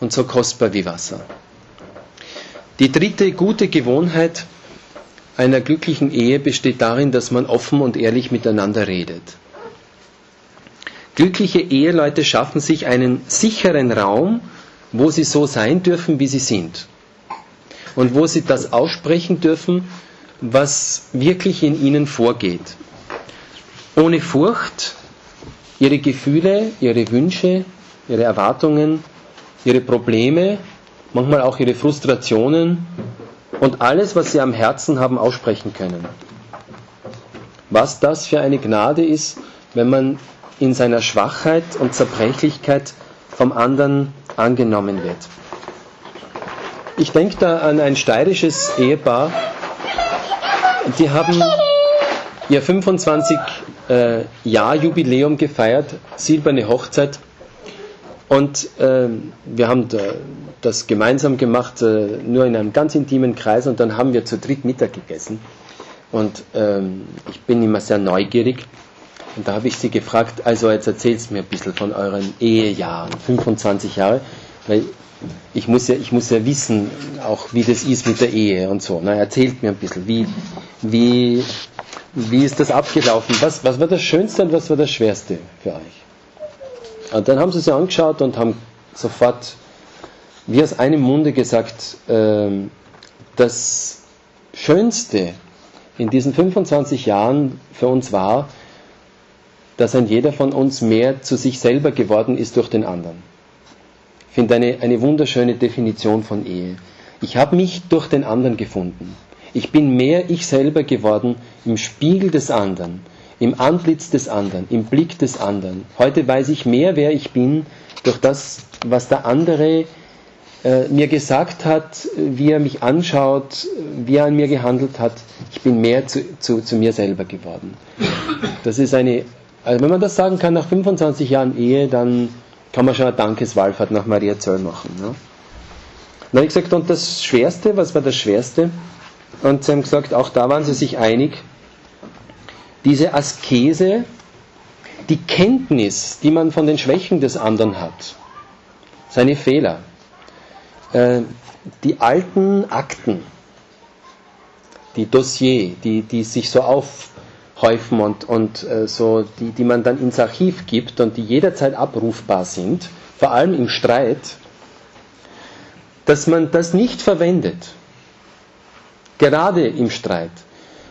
und so kostbar wie Wasser. Die dritte gute Gewohnheit einer glücklichen Ehe besteht darin, dass man offen und ehrlich miteinander redet. Glückliche Eheleute schaffen sich einen sicheren Raum, wo sie so sein dürfen, wie sie sind. Und wo sie das aussprechen dürfen, was wirklich in ihnen vorgeht. Ohne Furcht, ihre Gefühle, ihre Wünsche, ihre Erwartungen, ihre Probleme, manchmal auch ihre Frustrationen und alles, was sie am Herzen haben, aussprechen können. Was das für eine Gnade ist, wenn man in seiner Schwachheit und Zerbrechlichkeit vom anderen angenommen wird. Ich denke da an ein steirisches Ehepaar, die haben ihr 25 äh, Jahr Jubiläum gefeiert, silberne Hochzeit. Und äh, wir haben da das gemeinsam gemacht, äh, nur in einem ganz intimen Kreis. Und dann haben wir zu dritt Mittag gegessen. Und ähm, ich bin immer sehr neugierig. Und da habe ich sie gefragt, also jetzt erzählt mir ein bisschen von euren Ehejahren, 25 Jahre, weil ich muss ja, ich muss ja wissen, auch wie das ist mit der Ehe und so. Na, erzählt mir ein bisschen, wie, wie, wie ist das abgelaufen? Was, was war das Schönste und was war das Schwerste für euch? Und dann haben sie sich angeschaut und haben sofort wie aus einem Munde gesagt, äh, das Schönste in diesen 25 Jahren für uns war, dass ein jeder von uns mehr zu sich selber geworden ist durch den anderen. Ich finde eine, eine wunderschöne Definition von Ehe. Ich habe mich durch den anderen gefunden. Ich bin mehr ich selber geworden im Spiegel des anderen, im Antlitz des anderen, im Blick des anderen. Heute weiß ich mehr, wer ich bin, durch das, was der andere äh, mir gesagt hat, wie er mich anschaut, wie er an mir gehandelt hat. Ich bin mehr zu, zu, zu mir selber geworden. Das ist eine, also wenn man das sagen kann nach 25 Jahren Ehe, dann kann man schon eine Dankeswallfahrt nach Maria Zöll machen. Ne? Dann habe ich gesagt, und das Schwerste, was war das Schwerste? Und sie haben gesagt, auch da waren sie sich einig, diese Askese, die Kenntnis, die man von den Schwächen des anderen hat, seine Fehler, äh, die alten Akten, die Dossier, die, die sich so aufhäufen und, und äh, so, die, die man dann ins Archiv gibt und die jederzeit abrufbar sind, vor allem im Streit, dass man das nicht verwendet, gerade im Streit,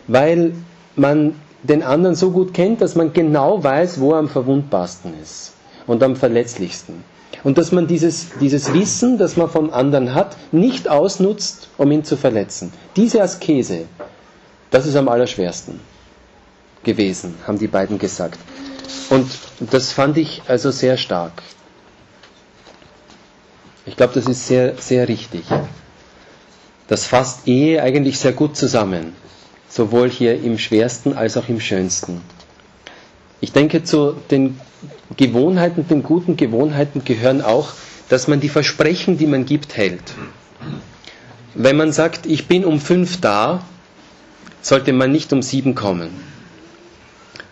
weil man den anderen so gut kennt, dass man genau weiß, wo er am verwundbarsten ist und am verletzlichsten. Und dass man dieses, dieses Wissen, das man vom anderen hat, nicht ausnutzt, um ihn zu verletzen. Diese Askese, das ist am allerschwersten gewesen, haben die beiden gesagt. Und das fand ich also sehr stark. Ich glaube, das ist sehr, sehr richtig. Das fasst Ehe eigentlich sehr gut zusammen, sowohl hier im schwersten als auch im schönsten. Ich denke, zu den Gewohnheiten, den guten Gewohnheiten gehören auch dass man die Versprechen, die man gibt, hält. Wenn man sagt, ich bin um fünf da, sollte man nicht um sieben kommen,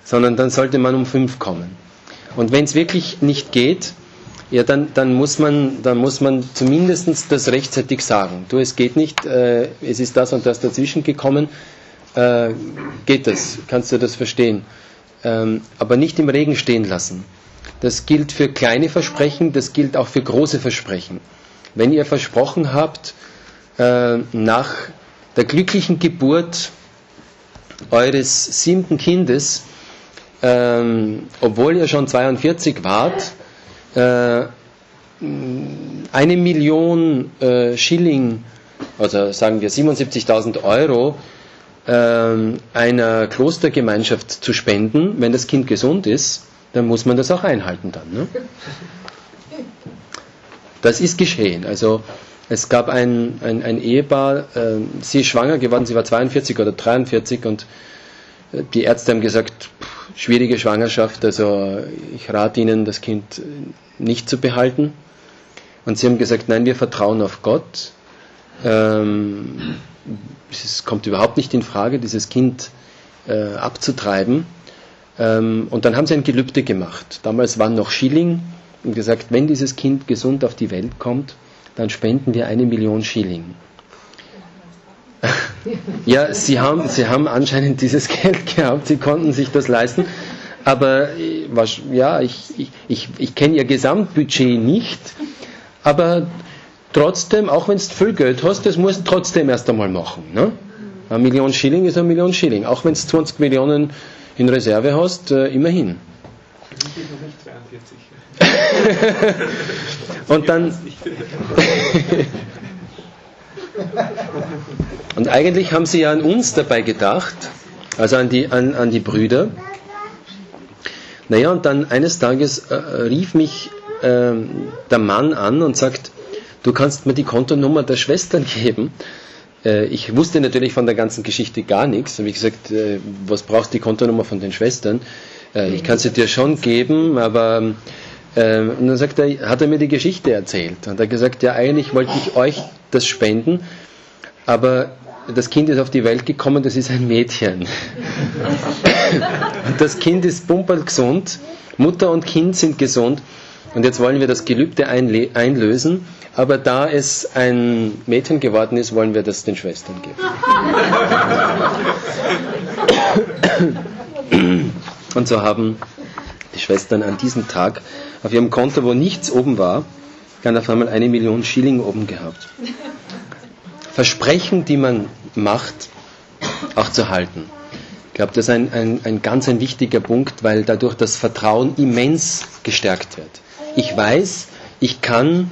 sondern dann sollte man um fünf kommen. Und wenn es wirklich nicht geht, ja, dann, dann, muss man, dann muss man zumindest das rechtzeitig sagen. Du, es geht nicht, äh, es ist das und das dazwischen gekommen, äh, geht das, kannst du das verstehen. Ähm, aber nicht im Regen stehen lassen. Das gilt für kleine Versprechen, das gilt auch für große Versprechen. Wenn ihr versprochen habt, äh, nach der glücklichen Geburt eures siebten Kindes, ähm, obwohl ihr schon 42 wart, eine Million äh, Schilling, also sagen wir 77.000 Euro, äh, einer Klostergemeinschaft zu spenden, wenn das Kind gesund ist, dann muss man das auch einhalten dann. Ne? Das ist geschehen. Also es gab ein, ein, ein Ehepaar, äh, sie ist schwanger geworden, sie war 42 oder 43 und äh, die Ärzte haben gesagt, schwierige Schwangerschaft, also ich rate Ihnen, das Kind nicht zu behalten. Und sie haben gesagt, nein, wir vertrauen auf Gott. Ähm, es kommt überhaupt nicht in Frage, dieses Kind äh, abzutreiben. Ähm, und dann haben sie ein Gelübde gemacht. Damals waren noch Schilling und gesagt, wenn dieses Kind gesund auf die Welt kommt, dann spenden wir eine Million Schilling. Ja, sie haben, sie haben anscheinend dieses Geld gehabt, sie konnten sich das leisten. Aber äh, ja, ich, ich, ich, ich kenne ihr Gesamtbudget nicht. Aber trotzdem, auch wenn du viel Geld hast, das musst du trotzdem erst einmal machen. Ne? Eine Million Schilling ist eine Million Schilling. Auch wenn du 20 Millionen in Reserve hast, äh, immerhin. Und dann. Und eigentlich haben sie ja an uns dabei gedacht, also an die, an, an die Brüder. Naja, und dann eines Tages äh, rief mich äh, der Mann an und sagt, du kannst mir die Kontonummer der Schwestern geben. Äh, ich wusste natürlich von der ganzen Geschichte gar nichts. Habe ich gesagt, äh, was brauchst du die Kontonummer von den Schwestern? Äh, ich kann sie dir schon geben, aber äh, und dann sagt er, hat er mir die Geschichte erzählt. Und er hat gesagt, ja, eigentlich wollte ich euch das spenden, aber das Kind ist auf die Welt gekommen, das ist ein Mädchen. das Kind ist gesund, Mutter und Kind sind gesund und jetzt wollen wir das Gelübde einlösen, aber da es ein Mädchen geworden ist, wollen wir das den Schwestern geben. und so haben die Schwestern an diesem Tag auf ihrem Konto, wo nichts oben war, dann auf einmal eine Million Schilling oben gehabt. Versprechen, die man macht, auch zu halten. Ich glaube, das ist ein, ein, ein ganz ein wichtiger Punkt, weil dadurch das Vertrauen immens gestärkt wird. Ich weiß, ich kann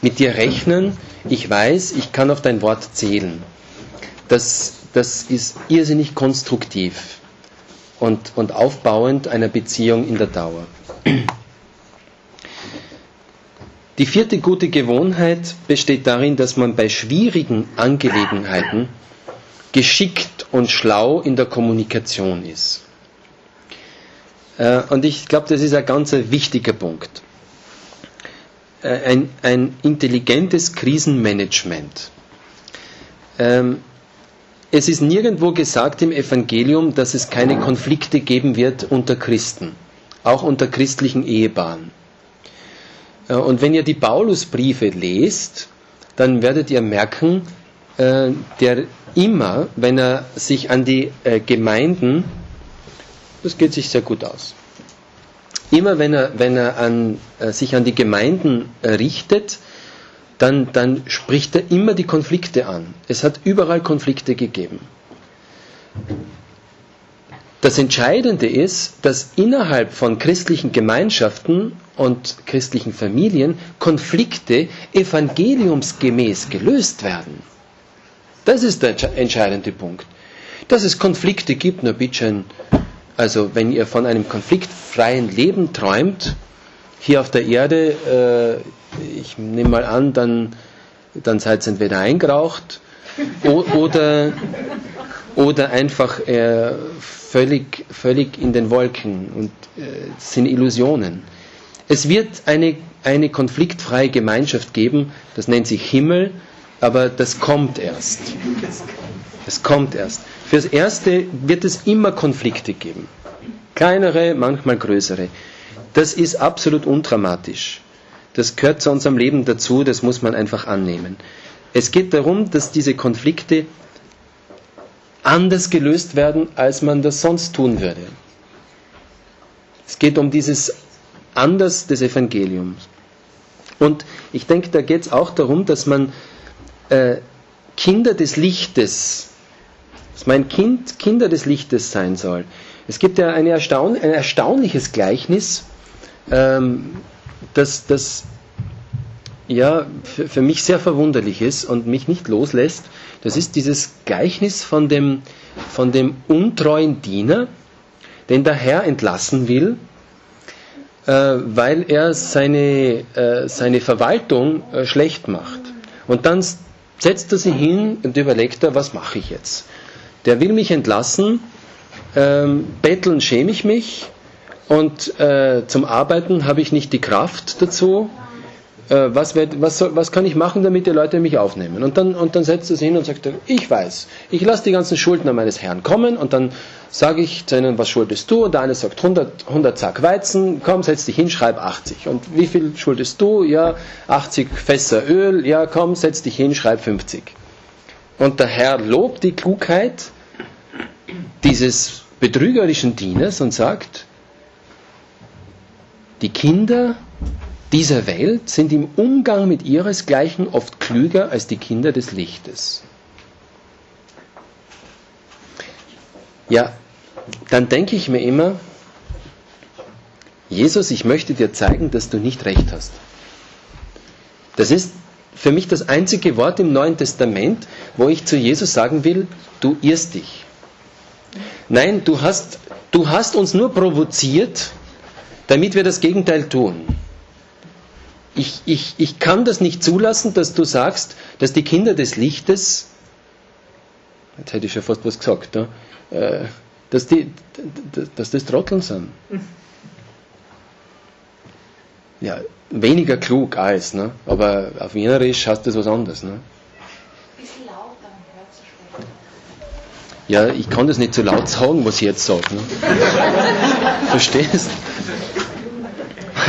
mit dir rechnen, ich weiß, ich kann auf dein Wort zählen. Das, das ist irrsinnig konstruktiv und, und aufbauend einer Beziehung in der Dauer. Die vierte gute Gewohnheit besteht darin, dass man bei schwierigen Angelegenheiten geschickt und schlau in der Kommunikation ist. Äh, und ich glaube, das ist ein ganz wichtiger Punkt. Äh, ein, ein intelligentes Krisenmanagement. Ähm, es ist nirgendwo gesagt im Evangelium, dass es keine Konflikte geben wird unter Christen, auch unter christlichen Ehepaaren. Äh, und wenn ihr die Paulusbriefe lest, dann werdet ihr merken, äh, der immer, wenn er sich an die äh, Gemeinden, das geht sich sehr gut aus, immer wenn er, wenn er an, sich an die Gemeinden richtet, dann, dann spricht er immer die Konflikte an. Es hat überall Konflikte gegeben. Das Entscheidende ist, dass innerhalb von christlichen Gemeinschaften und christlichen Familien Konflikte evangeliumsgemäß gelöst werden. Das ist der entscheidende Punkt. Dass es Konflikte gibt, nur bitte, also wenn ihr von einem konfliktfreien Leben träumt, hier auf der Erde, äh, ich nehme mal an, dann, dann seid ihr entweder eingeraucht oder, oder einfach äh, völlig, völlig in den Wolken und äh, sind Illusionen. Es wird eine, eine konfliktfreie Gemeinschaft geben, das nennt sich Himmel, aber das kommt erst. Es kommt erst. Fürs Erste wird es immer Konflikte geben. Kleinere, manchmal größere. Das ist absolut undramatisch. Das gehört zu unserem Leben dazu, das muss man einfach annehmen. Es geht darum, dass diese Konflikte anders gelöst werden, als man das sonst tun würde. Es geht um dieses Anders des Evangeliums. Und ich denke, da geht es auch darum, dass man äh, Kinder des Lichtes, dass mein Kind Kinder des Lichtes sein soll. Es gibt ja erstaun ein erstaunliches Gleichnis, ähm, das, das ja, für, für mich sehr verwunderlich ist und mich nicht loslässt. Das ist dieses Gleichnis von dem, von dem untreuen Diener, den der Herr entlassen will, äh, weil er seine, äh, seine Verwaltung äh, schlecht macht. Und dann setzt er sich hin und überlegt er, was mache ich jetzt? Der will mich entlassen, ähm, betteln schäme ich mich und äh, zum Arbeiten habe ich nicht die Kraft dazu äh, was, wird, was, soll, was, kann ich machen, damit die Leute mich aufnehmen? Und dann, und dann setzt er sich hin und sagt, ich weiß, ich lasse die ganzen Schuldner meines Herrn kommen und dann sage ich zu ihnen, was schuldest du? Und der eine sagt 100, 100 Sack Weizen, komm, setz dich hin, schreib 80. Und wie viel schuldest du? Ja, 80 Fässer Öl, ja, komm, setz dich hin, schreib 50. Und der Herr lobt die Klugheit dieses betrügerischen Dieners und sagt, die Kinder dieser Welt sind im Umgang mit ihresgleichen oft klüger als die Kinder des Lichtes. Ja, dann denke ich mir immer, Jesus, ich möchte dir zeigen, dass du nicht recht hast. Das ist für mich das einzige Wort im Neuen Testament, wo ich zu Jesus sagen will, du irrst dich. Nein, du hast, du hast uns nur provoziert, damit wir das Gegenteil tun ich, ich, ich kann das nicht zulassen, dass du sagst, dass die Kinder des Lichtes, jetzt hätte ich schon fast was gesagt? Äh, dass, die, dass das Trotteln sind. Ja, weniger klug als, ne? aber auf Wienerisch heißt das was anderes. Ne? Bisschen laut, dann hört Ja, ich kann das nicht so laut sagen, was ich jetzt sage. Ne? Verstehst?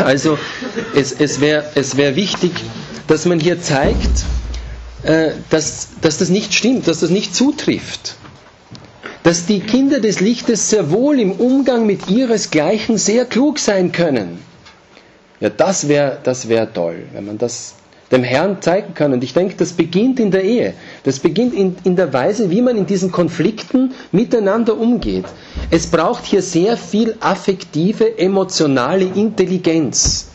Also es, es wäre es wär wichtig, dass man hier zeigt, äh, dass, dass das nicht stimmt, dass das nicht zutrifft. Dass die Kinder des Lichtes sehr wohl im Umgang mit ihresgleichen sehr klug sein können. Ja, das wäre das wär toll, wenn man das dem Herrn zeigen kann. Und ich denke, das beginnt in der Ehe. Das beginnt in, in der Weise, wie man in diesen Konflikten miteinander umgeht. Es braucht hier sehr viel affektive, emotionale Intelligenz.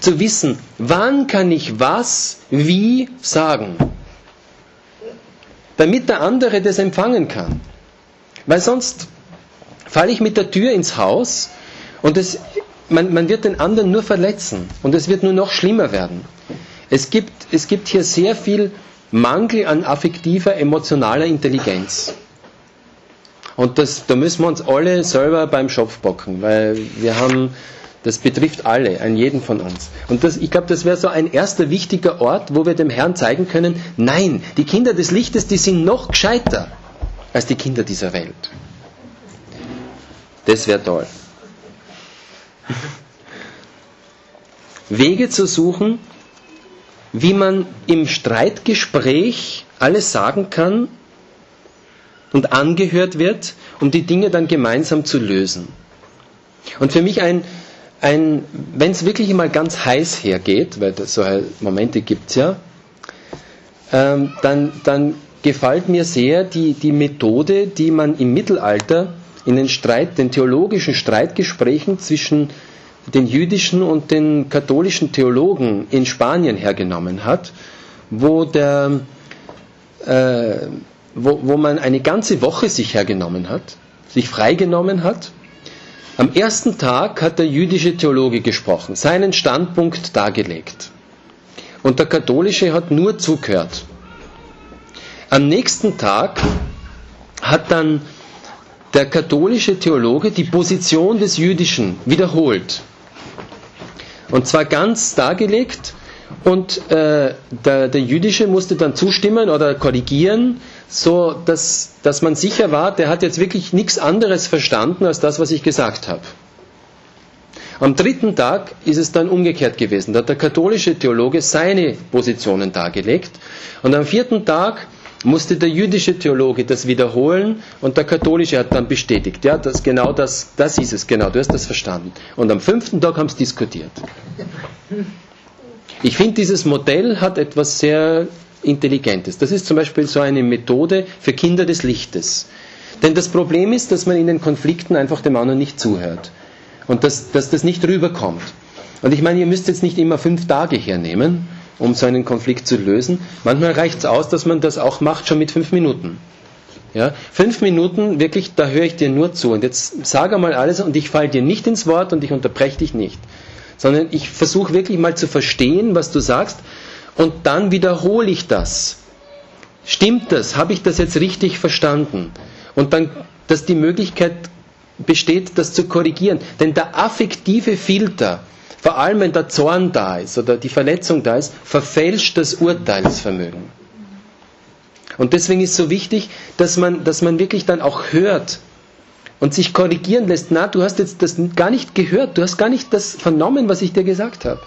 Zu wissen, wann kann ich was, wie sagen. Damit der andere das empfangen kann. Weil sonst falle ich mit der Tür ins Haus und das, man, man wird den anderen nur verletzen und es wird nur noch schlimmer werden. Es gibt, es gibt hier sehr viel Mangel an affektiver, emotionaler Intelligenz. Und das, da müssen wir uns alle selber beim Schopf bocken, weil wir haben, das betrifft alle, einen jeden von uns. Und das, ich glaube, das wäre so ein erster wichtiger Ort, wo wir dem Herrn zeigen können, nein, die Kinder des Lichtes, die sind noch gescheiter als die Kinder dieser Welt. Das wäre toll. Wege zu suchen, wie man im Streitgespräch alles sagen kann und angehört wird, um die Dinge dann gemeinsam zu lösen. Und für mich ein, ein wenn es wirklich mal ganz heiß hergeht, weil solche Momente gibt es ja, ähm, dann, dann gefällt mir sehr die, die Methode, die man im Mittelalter in den Streit, den theologischen Streitgesprächen zwischen den jüdischen und den katholischen Theologen in Spanien hergenommen hat, wo, der, äh, wo, wo man eine ganze Woche sich hergenommen hat, sich freigenommen hat. Am ersten Tag hat der jüdische Theologe gesprochen, seinen Standpunkt dargelegt. Und der katholische hat nur zugehört. Am nächsten Tag hat dann der katholische Theologe die Position des Jüdischen wiederholt Und zwar ganz dargelegt und äh, der, der Jüdische musste dann zustimmen oder korrigieren, so dass, dass man sicher war, der hat jetzt wirklich nichts anderes verstanden als das, was ich gesagt habe. Am dritten Tag ist es dann umgekehrt gewesen. Da hat der katholische Theologe seine Positionen dargelegt. Und am vierten Tag musste der jüdische Theologe das wiederholen und der katholische hat dann bestätigt. Ja, das, genau das, das ist es, genau, du hast das verstanden. Und am fünften Tag haben sie diskutiert. Ich finde, dieses Modell hat etwas sehr Intelligentes. Das ist zum Beispiel so eine Methode für Kinder des Lichtes. Denn das Problem ist, dass man in den Konflikten einfach dem anderen nicht zuhört. Und dass, dass das nicht rüberkommt. Und ich meine, ihr müsst jetzt nicht immer fünf Tage hernehmen, um so einen Konflikt zu lösen. Manchmal reicht es aus, dass man das auch macht, schon mit fünf Minuten. Ja, fünf Minuten, wirklich, da höre ich dir nur zu. Und jetzt sage mal alles und ich falle dir nicht ins Wort und ich unterbreche dich nicht. Sondern ich versuche wirklich mal zu verstehen, was du sagst und dann wiederhole ich das. Stimmt das? Habe ich das jetzt richtig verstanden? Und dann, dass die Möglichkeit besteht, das zu korrigieren. Denn der affektive Filter, vor allem wenn der Zorn da ist oder die Verletzung da ist, verfälscht das Urteilsvermögen. Und deswegen ist es so wichtig, dass man, dass man wirklich dann auch hört und sich korrigieren lässt. Na, du hast jetzt das gar nicht gehört, du hast gar nicht das vernommen, was ich dir gesagt habe.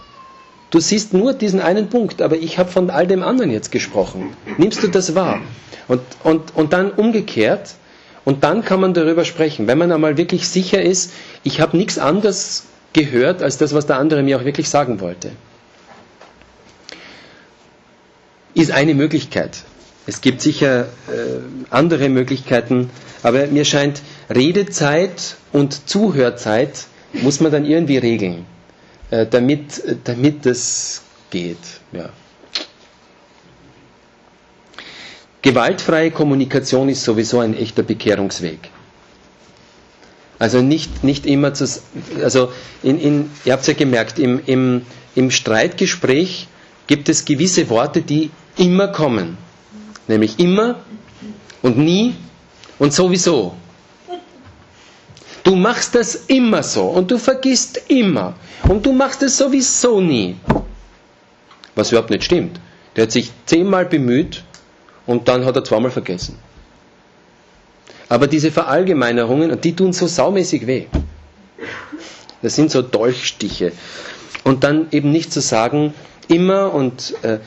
Du siehst nur diesen einen Punkt, aber ich habe von all dem anderen jetzt gesprochen. Nimmst du das wahr? Und, und, und dann umgekehrt, und dann kann man darüber sprechen. Wenn man einmal wirklich sicher ist, ich habe nichts anderes gehört als das, was der andere mir auch wirklich sagen wollte. Ist eine Möglichkeit. Es gibt sicher äh, andere Möglichkeiten, aber mir scheint, Redezeit und Zuhörzeit muss man dann irgendwie regeln, äh, damit, damit das geht. Ja. Gewaltfreie Kommunikation ist sowieso ein echter Bekehrungsweg. Also nicht, nicht immer zu, also in, in, ihr habt es ja gemerkt, im, im, im Streitgespräch gibt es gewisse Worte, die immer kommen. Nämlich immer und nie und sowieso. Du machst das immer so und du vergisst immer und du machst es sowieso nie. Was überhaupt nicht stimmt. Der hat sich zehnmal bemüht und dann hat er zweimal vergessen. Aber diese Verallgemeinerungen, die tun so saumäßig weh. Das sind so Dolchstiche. Und dann eben nicht zu sagen, immer und, äh,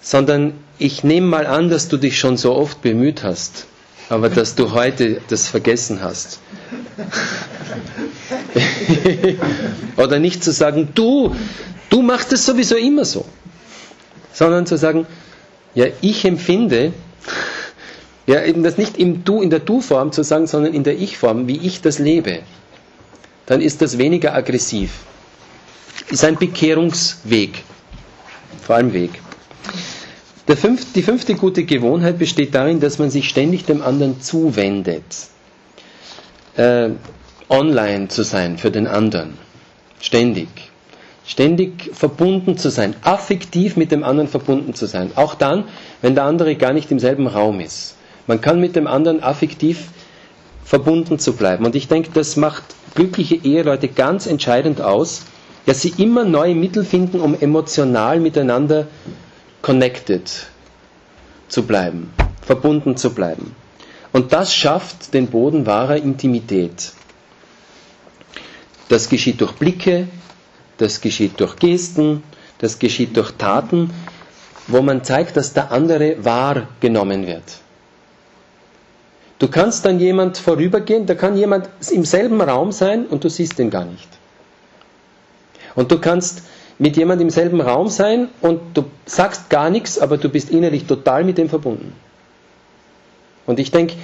sondern ich nehme mal an, dass du dich schon so oft bemüht hast, aber dass du heute das vergessen hast. Oder nicht zu sagen, du, du machst es sowieso immer so, sondern zu sagen, ja, ich empfinde, ja, eben das nicht im Du, in der Du-Form zu sagen, sondern in der Ich-Form, wie ich das lebe. Dann ist das weniger aggressiv. Ist ein Bekehrungsweg. Vor allem Weg. Fünf, die fünfte gute Gewohnheit besteht darin, dass man sich ständig dem anderen zuwendet. Äh, online zu sein für den anderen. Ständig. Ständig verbunden zu sein. Affektiv mit dem anderen verbunden zu sein. Auch dann, wenn der andere gar nicht im selben Raum ist. Man kann mit dem anderen affektiv verbunden zu bleiben. Und ich denke, das macht glückliche Eheleute ganz entscheidend aus, dass sie immer neue Mittel finden, um emotional miteinander connected zu bleiben, verbunden zu bleiben. Und das schafft den Boden wahrer Intimität. Das geschieht durch Blicke, das geschieht durch Gesten, das geschieht durch Taten, wo man zeigt, dass der andere wahrgenommen wird. Du kannst dann jemand vorübergehen, da kann jemand im selben Raum sein und du siehst ihn gar nicht. Und du kannst mit jemandem im selben Raum sein und du sagst gar nichts, aber du bist innerlich total mit dem verbunden. Und ich denke,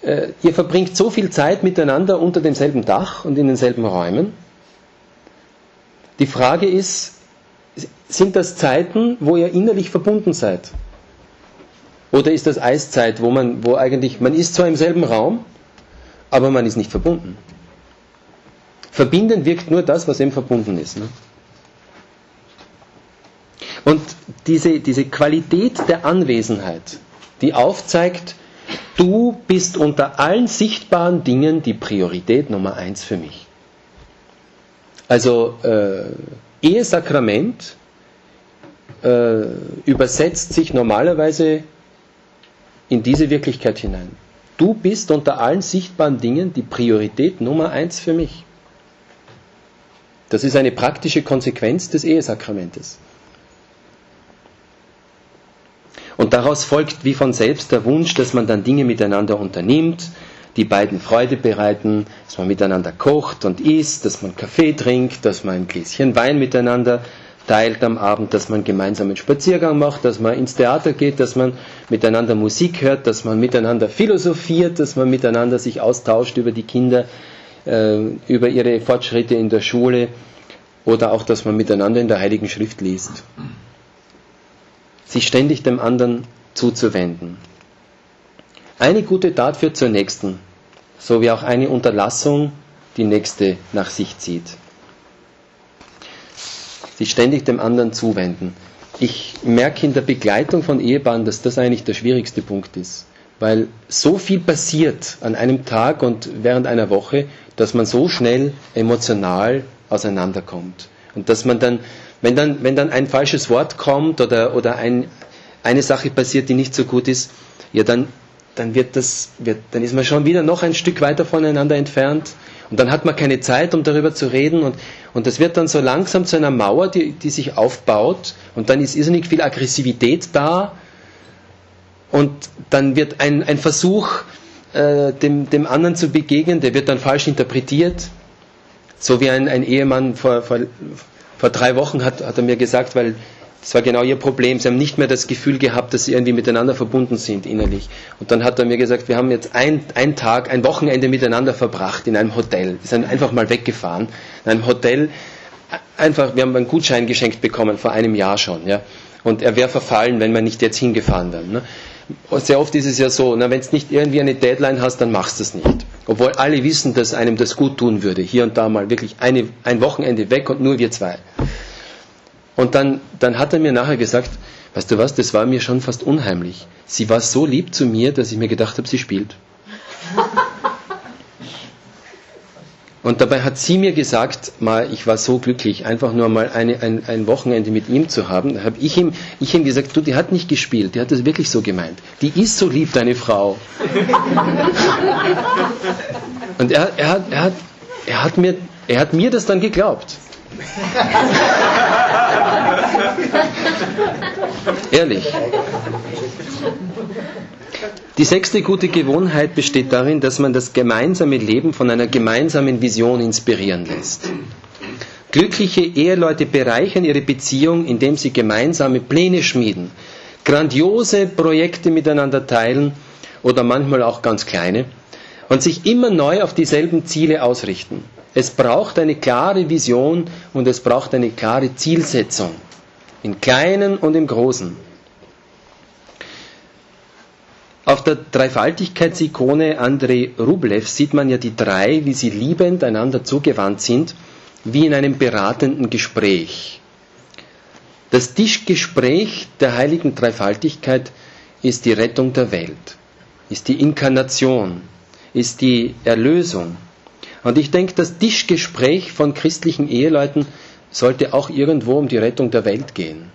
äh, ihr verbringt so viel Zeit miteinander unter demselben Dach und in denselben Räumen. Die Frage ist, sind das Zeiten, wo ihr innerlich verbunden seid? Oder ist das Eiszeit, wo man, wo eigentlich, man ist zwar im selben Raum, aber man ist nicht verbunden. Verbinden wirkt nur das, was eben verbunden ist. Ne? Und diese, diese Qualität der Anwesenheit, die aufzeigt, du bist unter allen sichtbaren Dingen die Priorität Nummer eins für mich. Also äh, Ehesakrament äh, übersetzt sich normalerweise in diese Wirklichkeit hinein. Du bist unter allen sichtbaren Dingen die Priorität Nummer eins für mich. Das ist eine praktische Konsequenz des Ehesakramentes. Und daraus folgt wie von selbst der Wunsch, dass man dann Dinge miteinander unternimmt, die beiden Freude bereiten, dass man miteinander kocht und isst, dass man Kaffee trinkt, dass man ein Gläschen Wein miteinander teilt am Abend, dass man gemeinsam einen Spaziergang macht, dass man ins Theater geht, dass man miteinander Musik hört, dass man miteinander philosophiert, dass man miteinander sich austauscht über die Kinder, äh, über ihre Fortschritte in der Schule oder auch, dass man miteinander in der Heiligen Schrift liest. Sich ständig dem anderen zuzuwenden. Eine gute Tat führt zur nächsten, so wie auch eine Unterlassung die nächste nach sich zieht sich ständig dem anderen zuwenden. Ich merke in der Begleitung von Ehepaaren, dass das eigentlich der schwierigste Punkt ist. Weil so viel passiert an einem Tag und während einer Woche, dass man so schnell emotional auseinanderkommt. Und dass man dann, wenn dann, wenn dann ein falsches Wort kommt oder, oder ein, eine Sache passiert, die nicht so gut ist, ja, dann, dann wird das, wird, dann ist man schon wieder noch ein Stück weiter voneinander entfernt und dann hat man keine Zeit, um darüber zu reden. Und, und das wird dann so langsam zu einer Mauer, die, die sich aufbaut. Und dann ist irrsinnig viel Aggressivität da. Und dann wird ein, ein Versuch, äh, dem, dem anderen zu begegnen, der wird dann falsch interpretiert. So wie ein, ein Ehemann vor, vor, vor drei Wochen hat, hat er mir gesagt, weil das war genau ihr Problem. Sie haben nicht mehr das Gefühl gehabt, dass sie irgendwie miteinander verbunden sind innerlich. Und dann hat er mir gesagt, wir haben jetzt ein, ein Tag, ein Wochenende miteinander verbracht in einem Hotel. Wir sind einfach mal weggefahren. In einem Hotel, einfach, wir haben einen Gutschein geschenkt bekommen, vor einem Jahr schon. Ja. Und er wäre verfallen, wenn wir nicht jetzt hingefahren wären. Ne. Sehr oft ist es ja so, wenn du nicht irgendwie eine Deadline hast, dann machst du es nicht. Obwohl alle wissen, dass einem das gut tun würde. Hier und da mal wirklich eine, ein Wochenende weg und nur wir zwei. Und dann, dann hat er mir nachher gesagt, weißt du was, das war mir schon fast unheimlich. Sie war so lieb zu mir, dass ich mir gedacht habe, sie spielt. Und dabei hat sie mir gesagt, mal, ich war so glücklich, einfach nur mal eine, ein, ein Wochenende mit ihm zu haben. Da habe ich ihm, ich ihm gesagt, du, die hat nicht gespielt, die hat das wirklich so gemeint. Die ist so lieb, deine Frau. Und er, er, er, hat, er, hat mir, er hat mir das dann geglaubt. Ehrlich. Die sechste gute Gewohnheit besteht darin, dass man das gemeinsame Leben von einer gemeinsamen Vision inspirieren lässt. Glückliche Eheleute bereichern ihre Beziehung, indem sie gemeinsame Pläne schmieden, grandiose Projekte miteinander teilen oder manchmal auch ganz kleine und sich immer neu auf dieselben Ziele ausrichten. Es braucht eine klare Vision und es braucht eine klare Zielsetzung. Im Kleinen und im Großen. Auf der Dreifaltigkeitsikone Andrei Rublev sieht man ja die drei, wie sie liebend einander zugewandt sind, wie in einem beratenden Gespräch. Das Tischgespräch der heiligen Dreifaltigkeit ist die Rettung der Welt, ist die Inkarnation, ist die Erlösung. Und ich denke, das Tischgespräch von christlichen Eheleuten sollte auch irgendwo um die Rettung der Welt gehen.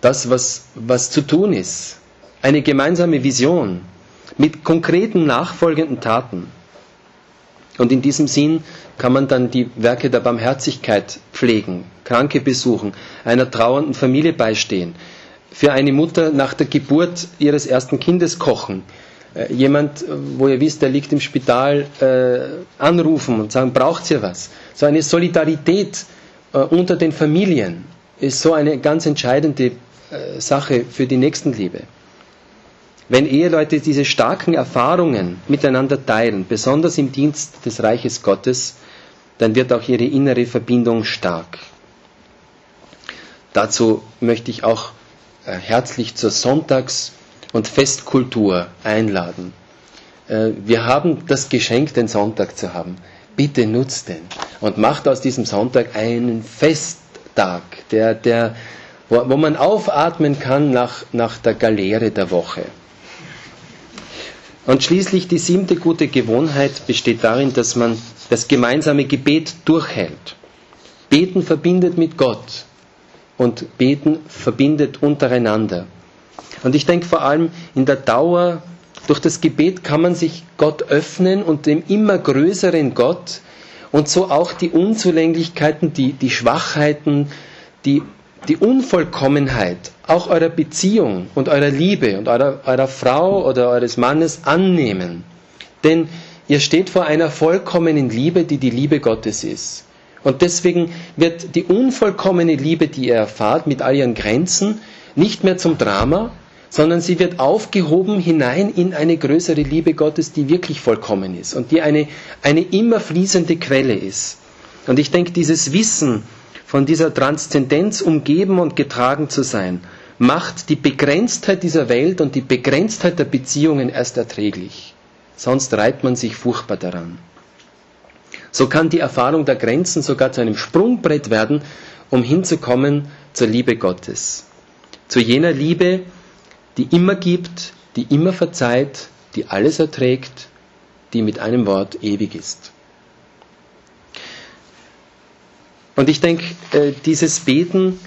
Das, was, was zu tun ist. Eine gemeinsame Vision mit konkreten nachfolgenden Taten. Und in diesem Sinn kann man dann die Werke der Barmherzigkeit pflegen, Kranke besuchen, einer trauernden Familie beistehen, für eine Mutter nach der Geburt ihres ersten Kindes kochen, jemand, wo ihr wisst, der liegt im Spital, äh, anrufen und sagen, braucht ihr was? So eine Solidarität äh, unter den Familien ist so eine ganz entscheidende äh, Sache für die Nächstenliebe. Wenn Eheleute diese starken Erfahrungen miteinander teilen, besonders im Dienst des Reiches Gottes, dann wird auch ihre innere Verbindung stark. Dazu möchte ich auch äh, herzlich zur Sonntags- und Festkultur einladen. Wir haben das Geschenk, den Sonntag zu haben. Bitte nutzt den und macht aus diesem Sonntag einen Festtag, der, der, wo, wo man aufatmen kann nach, nach der Galeere der Woche. Und schließlich die siebte gute Gewohnheit besteht darin, dass man das gemeinsame Gebet durchhält. Beten verbindet mit Gott und Beten verbindet untereinander. Und ich denke vor allem in der Dauer, durch das Gebet kann man sich Gott öffnen und dem immer größeren Gott und so auch die Unzulänglichkeiten, die, die Schwachheiten, die, die Unvollkommenheit auch eurer Beziehung und eurer Liebe und eurer, eurer Frau oder eures Mannes annehmen. Denn ihr steht vor einer vollkommenen Liebe, die die Liebe Gottes ist. Und deswegen wird die unvollkommene Liebe, die ihr erfahrt, mit all ihren Grenzen, nicht mehr zum Drama, sondern sie wird aufgehoben hinein in eine größere Liebe Gottes, die wirklich vollkommen ist und die eine, eine immer fließende Quelle ist. Und ich denke, dieses Wissen von dieser Transzendenz umgeben und getragen zu sein, macht die Begrenztheit dieser Welt und die Begrenztheit der Beziehungen erst erträglich. Sonst reibt man sich furchtbar daran. So kann die Erfahrung der Grenzen sogar zu einem Sprungbrett werden, um hinzukommen zur Liebe Gottes. Zu jener Liebe, die immer gibt, die immer verzeiht, die alles erträgt, die mit einem Wort ewig ist. Und ich denke, äh, dieses Beten,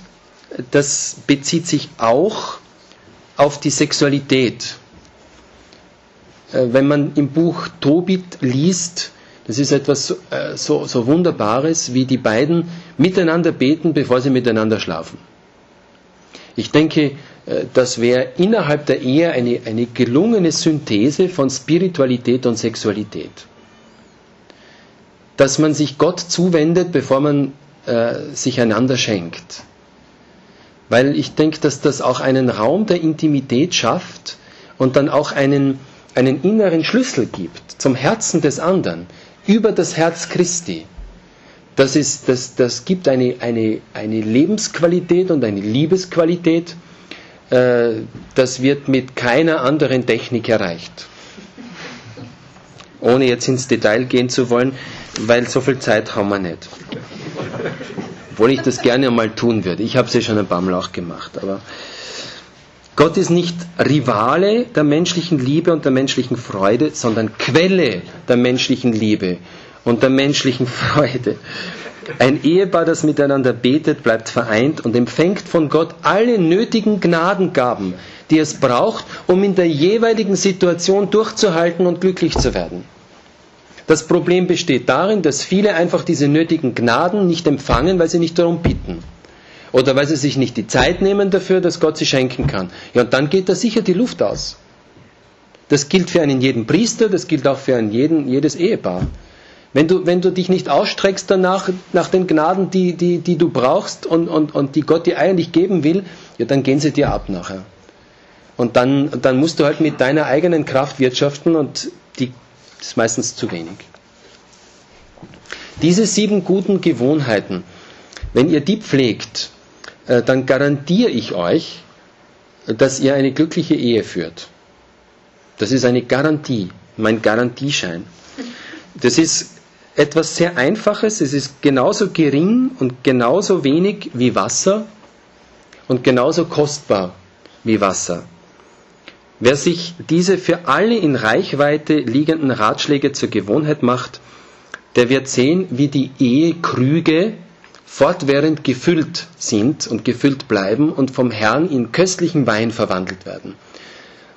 das bezieht sich auch auf die Sexualität. Äh, wenn man im Buch Tobit liest, das ist etwas äh, so, so Wunderbares, wie die beiden miteinander beten, bevor sie miteinander schlafen. Ich denke, das wäre innerhalb der Ehe eine, eine gelungene Synthese von Spiritualität und Sexualität. Dass man sich Gott zuwendet, bevor man äh, sich einander schenkt. Weil ich denke, dass das auch einen Raum der Intimität schafft und dann auch einen, einen inneren Schlüssel gibt zum Herzen des anderen, über das Herz Christi. Das, ist, das, das gibt eine, eine, eine Lebensqualität und eine Liebesqualität, äh, das wird mit keiner anderen Technik erreicht. Ohne jetzt ins Detail gehen zu wollen, weil so viel Zeit haben wir nicht. Obwohl ich das gerne mal tun würde. Ich habe es ja schon ein paar Mal auch gemacht. Aber Gott ist nicht Rivale der menschlichen Liebe und der menschlichen Freude, sondern Quelle der menschlichen Liebe und der menschlichen Freude. Ein Ehepaar, das miteinander betet, bleibt vereint und empfängt von Gott alle nötigen Gnadengaben, die es braucht, um in der jeweiligen Situation durchzuhalten und glücklich zu werden. Das Problem besteht darin, dass viele einfach diese nötigen Gnaden nicht empfangen, weil sie nicht darum bitten. Oder weil sie sich nicht die Zeit nehmen dafür, dass Gott sie schenken kann. Ja, und dann geht da sicher die Luft aus. Das gilt für einen jeden Priester, das gilt auch für einen jeden, jedes Ehepaar. Wenn du, wenn du dich nicht ausstreckst danach, nach den Gnaden, die, die, die du brauchst und, und, und die Gott dir eigentlich geben will, ja, dann gehen sie dir ab nachher. Und dann, dann musst du halt mit deiner eigenen Kraft wirtschaften und die ist meistens zu wenig. Diese sieben guten Gewohnheiten, wenn ihr die pflegt, äh, dann garantiere ich euch, dass ihr eine glückliche Ehe führt. Das ist eine Garantie, mein Garantieschein. Das ist etwas sehr Einfaches, es ist genauso gering und genauso wenig wie Wasser und genauso kostbar wie Wasser. Wer sich diese für alle in Reichweite liegenden Ratschläge zur Gewohnheit macht, der wird sehen, wie die Ehekrüge fortwährend gefüllt sind und gefüllt bleiben und vom Herrn in köstlichen Wein verwandelt werden.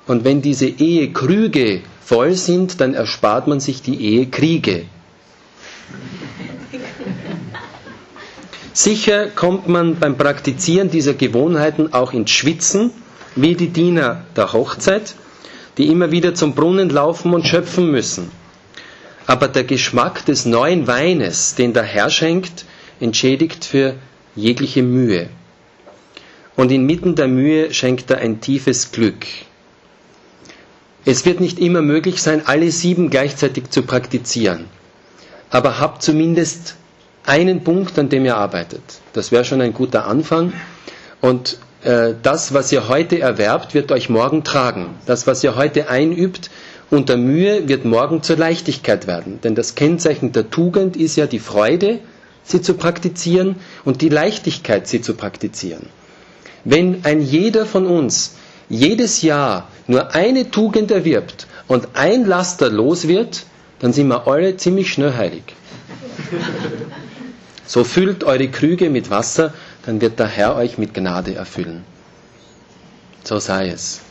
Und wenn diese Ehekrüge voll sind, dann erspart man sich die Ehekriege, Sicher kommt man beim Praktizieren dieser Gewohnheiten auch ins Schwitzen, wie die Diener der Hochzeit, die immer wieder zum Brunnen laufen und schöpfen müssen. Aber der Geschmack des neuen Weines, den der Herr schenkt, entschädigt für jegliche Mühe. Und inmitten der Mühe schenkt er ein tiefes Glück. Es wird nicht immer möglich sein, alle sieben gleichzeitig zu praktizieren aber habt zumindest einen Punkt, an dem ihr arbeitet. Das wäre schon ein guter Anfang. Und äh, das, was ihr heute erwerbt, wird euch morgen tragen. Das, was ihr heute einübt unter Mühe, wird morgen zur Leichtigkeit werden. Denn das Kennzeichen der Tugend ist ja die Freude, sie zu praktizieren und die Leichtigkeit, sie zu praktizieren. Wenn ein jeder von uns jedes Jahr nur eine Tugend erwirbt und ein Laster los wird, dann sind wir alle ziemlich schnell heilig. So füllt eure Krüge mit Wasser, dann wird der Herr euch mit Gnade erfüllen. So sei es.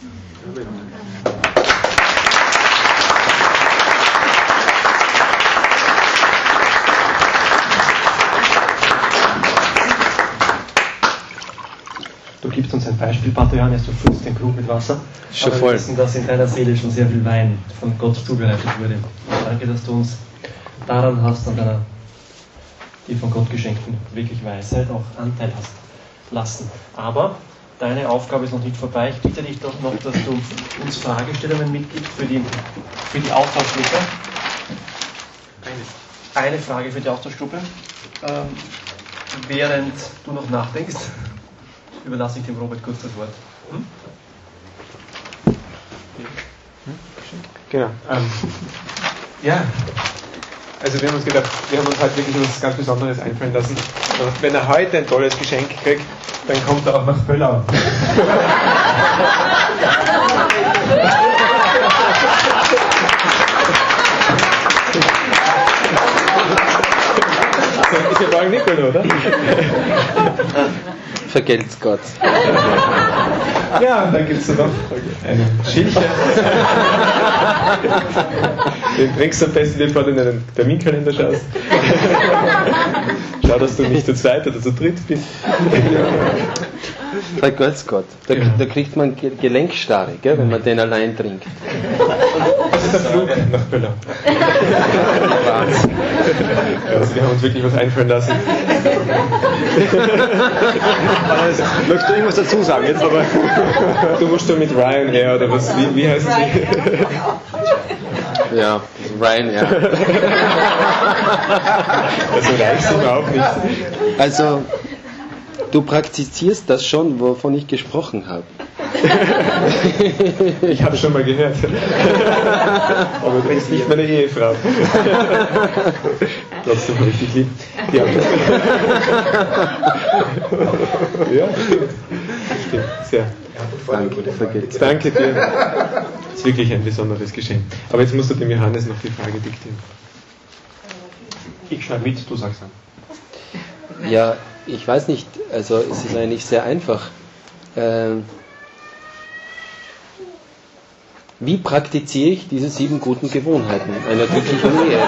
Du gibst uns ein Beispiel, Pater Johannes, du füllst den Krug mit Wasser. Schon aber voll. Wir wissen, dass in deiner Seele schon sehr viel Wein von Gott zubereitet wurde. Danke, dass du uns daran hast, an deiner, die von Gott geschenkten wirklich Weisheit auch Anteil hast lassen. Aber deine Aufgabe ist noch nicht vorbei. Ich bitte dich doch noch, dass du uns Fragestellungen mitgibst für die, für die Austauschgruppe. Eine Frage für die Austauschgruppe. Ähm, während du noch nachdenkst, überlasse ich dem Robert kurz das Wort. Hm? Genau. Ähm, ja, also wir haben uns gedacht, wir haben uns halt wirklich was ganz Besonderes einfallen lassen. Und wenn er heute ein tolles Geschenk kriegt, dann kommt er auch nach Pöllau. ist ja morgen Nickel, oder? Vergelt's Gott. Ja, und dann gibt es noch einen Schildchen. Den bringst du am besten, du in einen Terminkalender schaust. Schau, dass du nicht zu zweit oder zu dritt bist. Vergelt's Gott. Da, Ja. da kriegt man Ge- Gelenkstarre, gell, wenn man den allein trinkt. Das ist der Flug nach Böller. Wahnsinn. Also wir haben uns wirklich was einfallen lassen. Möchtest du irgendwas dazu sagen jetzt? Aber du musst schon mit Ryanair oder was, wie, wie heißen sie? Ja, Ryan, ja. Also reich sind wir auch nicht. Also, du praktizierst das schon, wovon ich gesprochen habe. Ich habe schon mal gehört. Aber du bist nicht meine Ehefrau. Trotzdem richtig lieb. Ja, ja stimmt. Stimmt, sehr. Danke. Danke dir. Das ist wirklich ein besonderes Geschenk. Aber jetzt musst du dem Johannes noch die Frage diktieren. Ich schreibe mit, du sagst an. Ja, ich weiß nicht, also es ist eigentlich sehr einfach. Ähm, wie praktiziere ich diese sieben guten Gewohnheiten einer glücklichen Ehe?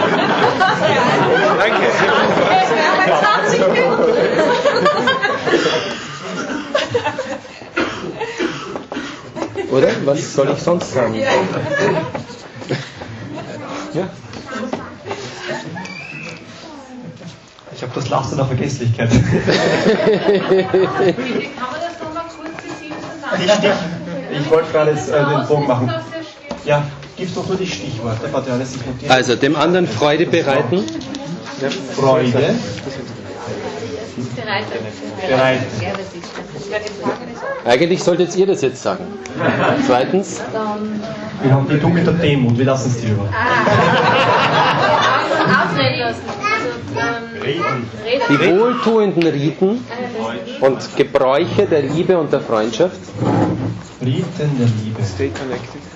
Oder? Was soll ich sonst sagen? Ja. Ich habe das Laster der Vergesslichkeit. Kann man das nochmal kurz zusammen? Ich wollte gerade jetzt äh, den Bogen machen. Ja gibst doch nur die Stichworte, ich notiere. Also dem anderen Freude bereiten, Freude, Bereit. bereit. eigentlich solltet ihr das jetzt sagen. Zweitens, Wir haben die du mit der Demut, wir lassen es dir über. Lassen. Also, reden. die wohltuenden Riten und Gebräuche der Liebe und der Freundschaft. Riten der Liebe. Stay connected.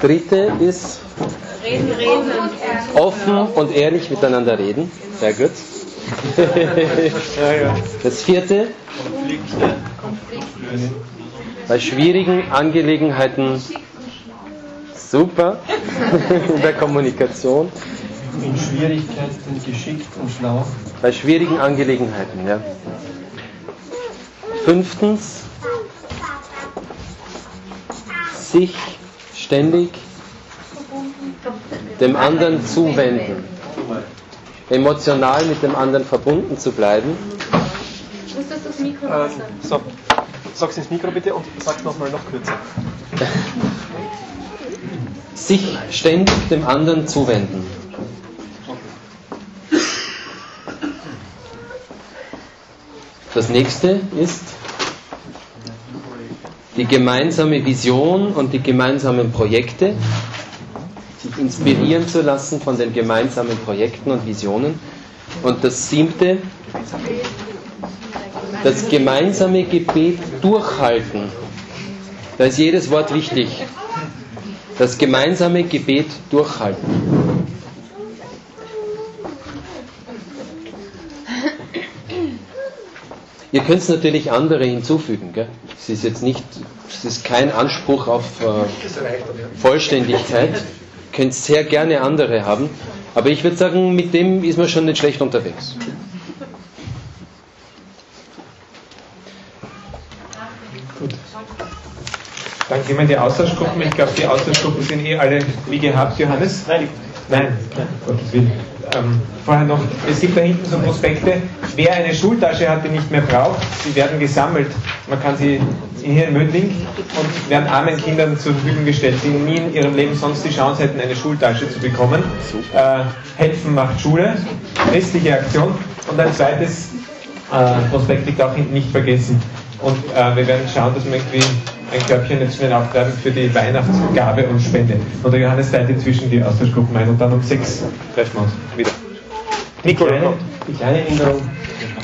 Dritte ist Reden, reden. offen und ehrlich miteinander reden. Sehr gut. Das vierte, bei schwierigen Angelegenheiten super in der Kommunikation. In Schwierigkeiten geschickt und schlau. Bei schwierigen Angelegenheiten, ja. Fünftens, sich ständig dem anderen zuwenden. Emotional mit dem anderen verbunden zu bleiben. Muss das das Mikro Ähm, so, sag's ins Mikro bitte und sag's nochmal noch kürzer. Sich ständig dem anderen zuwenden. Das nächste ist die gemeinsame Vision und die gemeinsamen Projekte, sich inspirieren zu lassen von den gemeinsamen Projekten und Visionen. Und das siebte, das gemeinsame Gebet durchhalten. Da ist jedes Wort wichtig. Das gemeinsame Gebet durchhalten. Ihr könnt natürlich andere hinzufügen. Gell? Es ist jetzt nicht, es ist kein Anspruch auf äh, Vollständigkeit. Ihr könnt sehr gerne andere haben. Aber ich würde sagen, mit dem ist man schon nicht schlecht unterwegs. Gut. Dann gehen wir in die Austauschgruppen. Ich glaube, die Austauschgruppen sind eh alle wie gehabt, Johannes. Nein, nein, nein, Gottes Willen. Ähm, vorher noch, es gibt da hinten so Prospekte. Wer eine Schultasche hat, die nicht mehr braucht, sie werden gesammelt. Man kann sie hier in Mödling und werden armen Kindern zur Verfügung gestellt, die nie in ihrem Leben sonst die Chance hätten, eine Schultasche zu bekommen. Äh, Helfen macht Schule, christliche Aktion. Und ein zweites äh, Prospekt liegt auch hinten nicht vergessen. Und äh, wir werden schauen, dass wir irgendwie ein Körbchen jetzt schnell auftreiben für die Weihnachtsgabe und Spende. Und der Johannes teilt inzwischen die Austauschgruppen ein und dann um sechs treffen wir uns wieder. Die kleine, die kleine Änderung,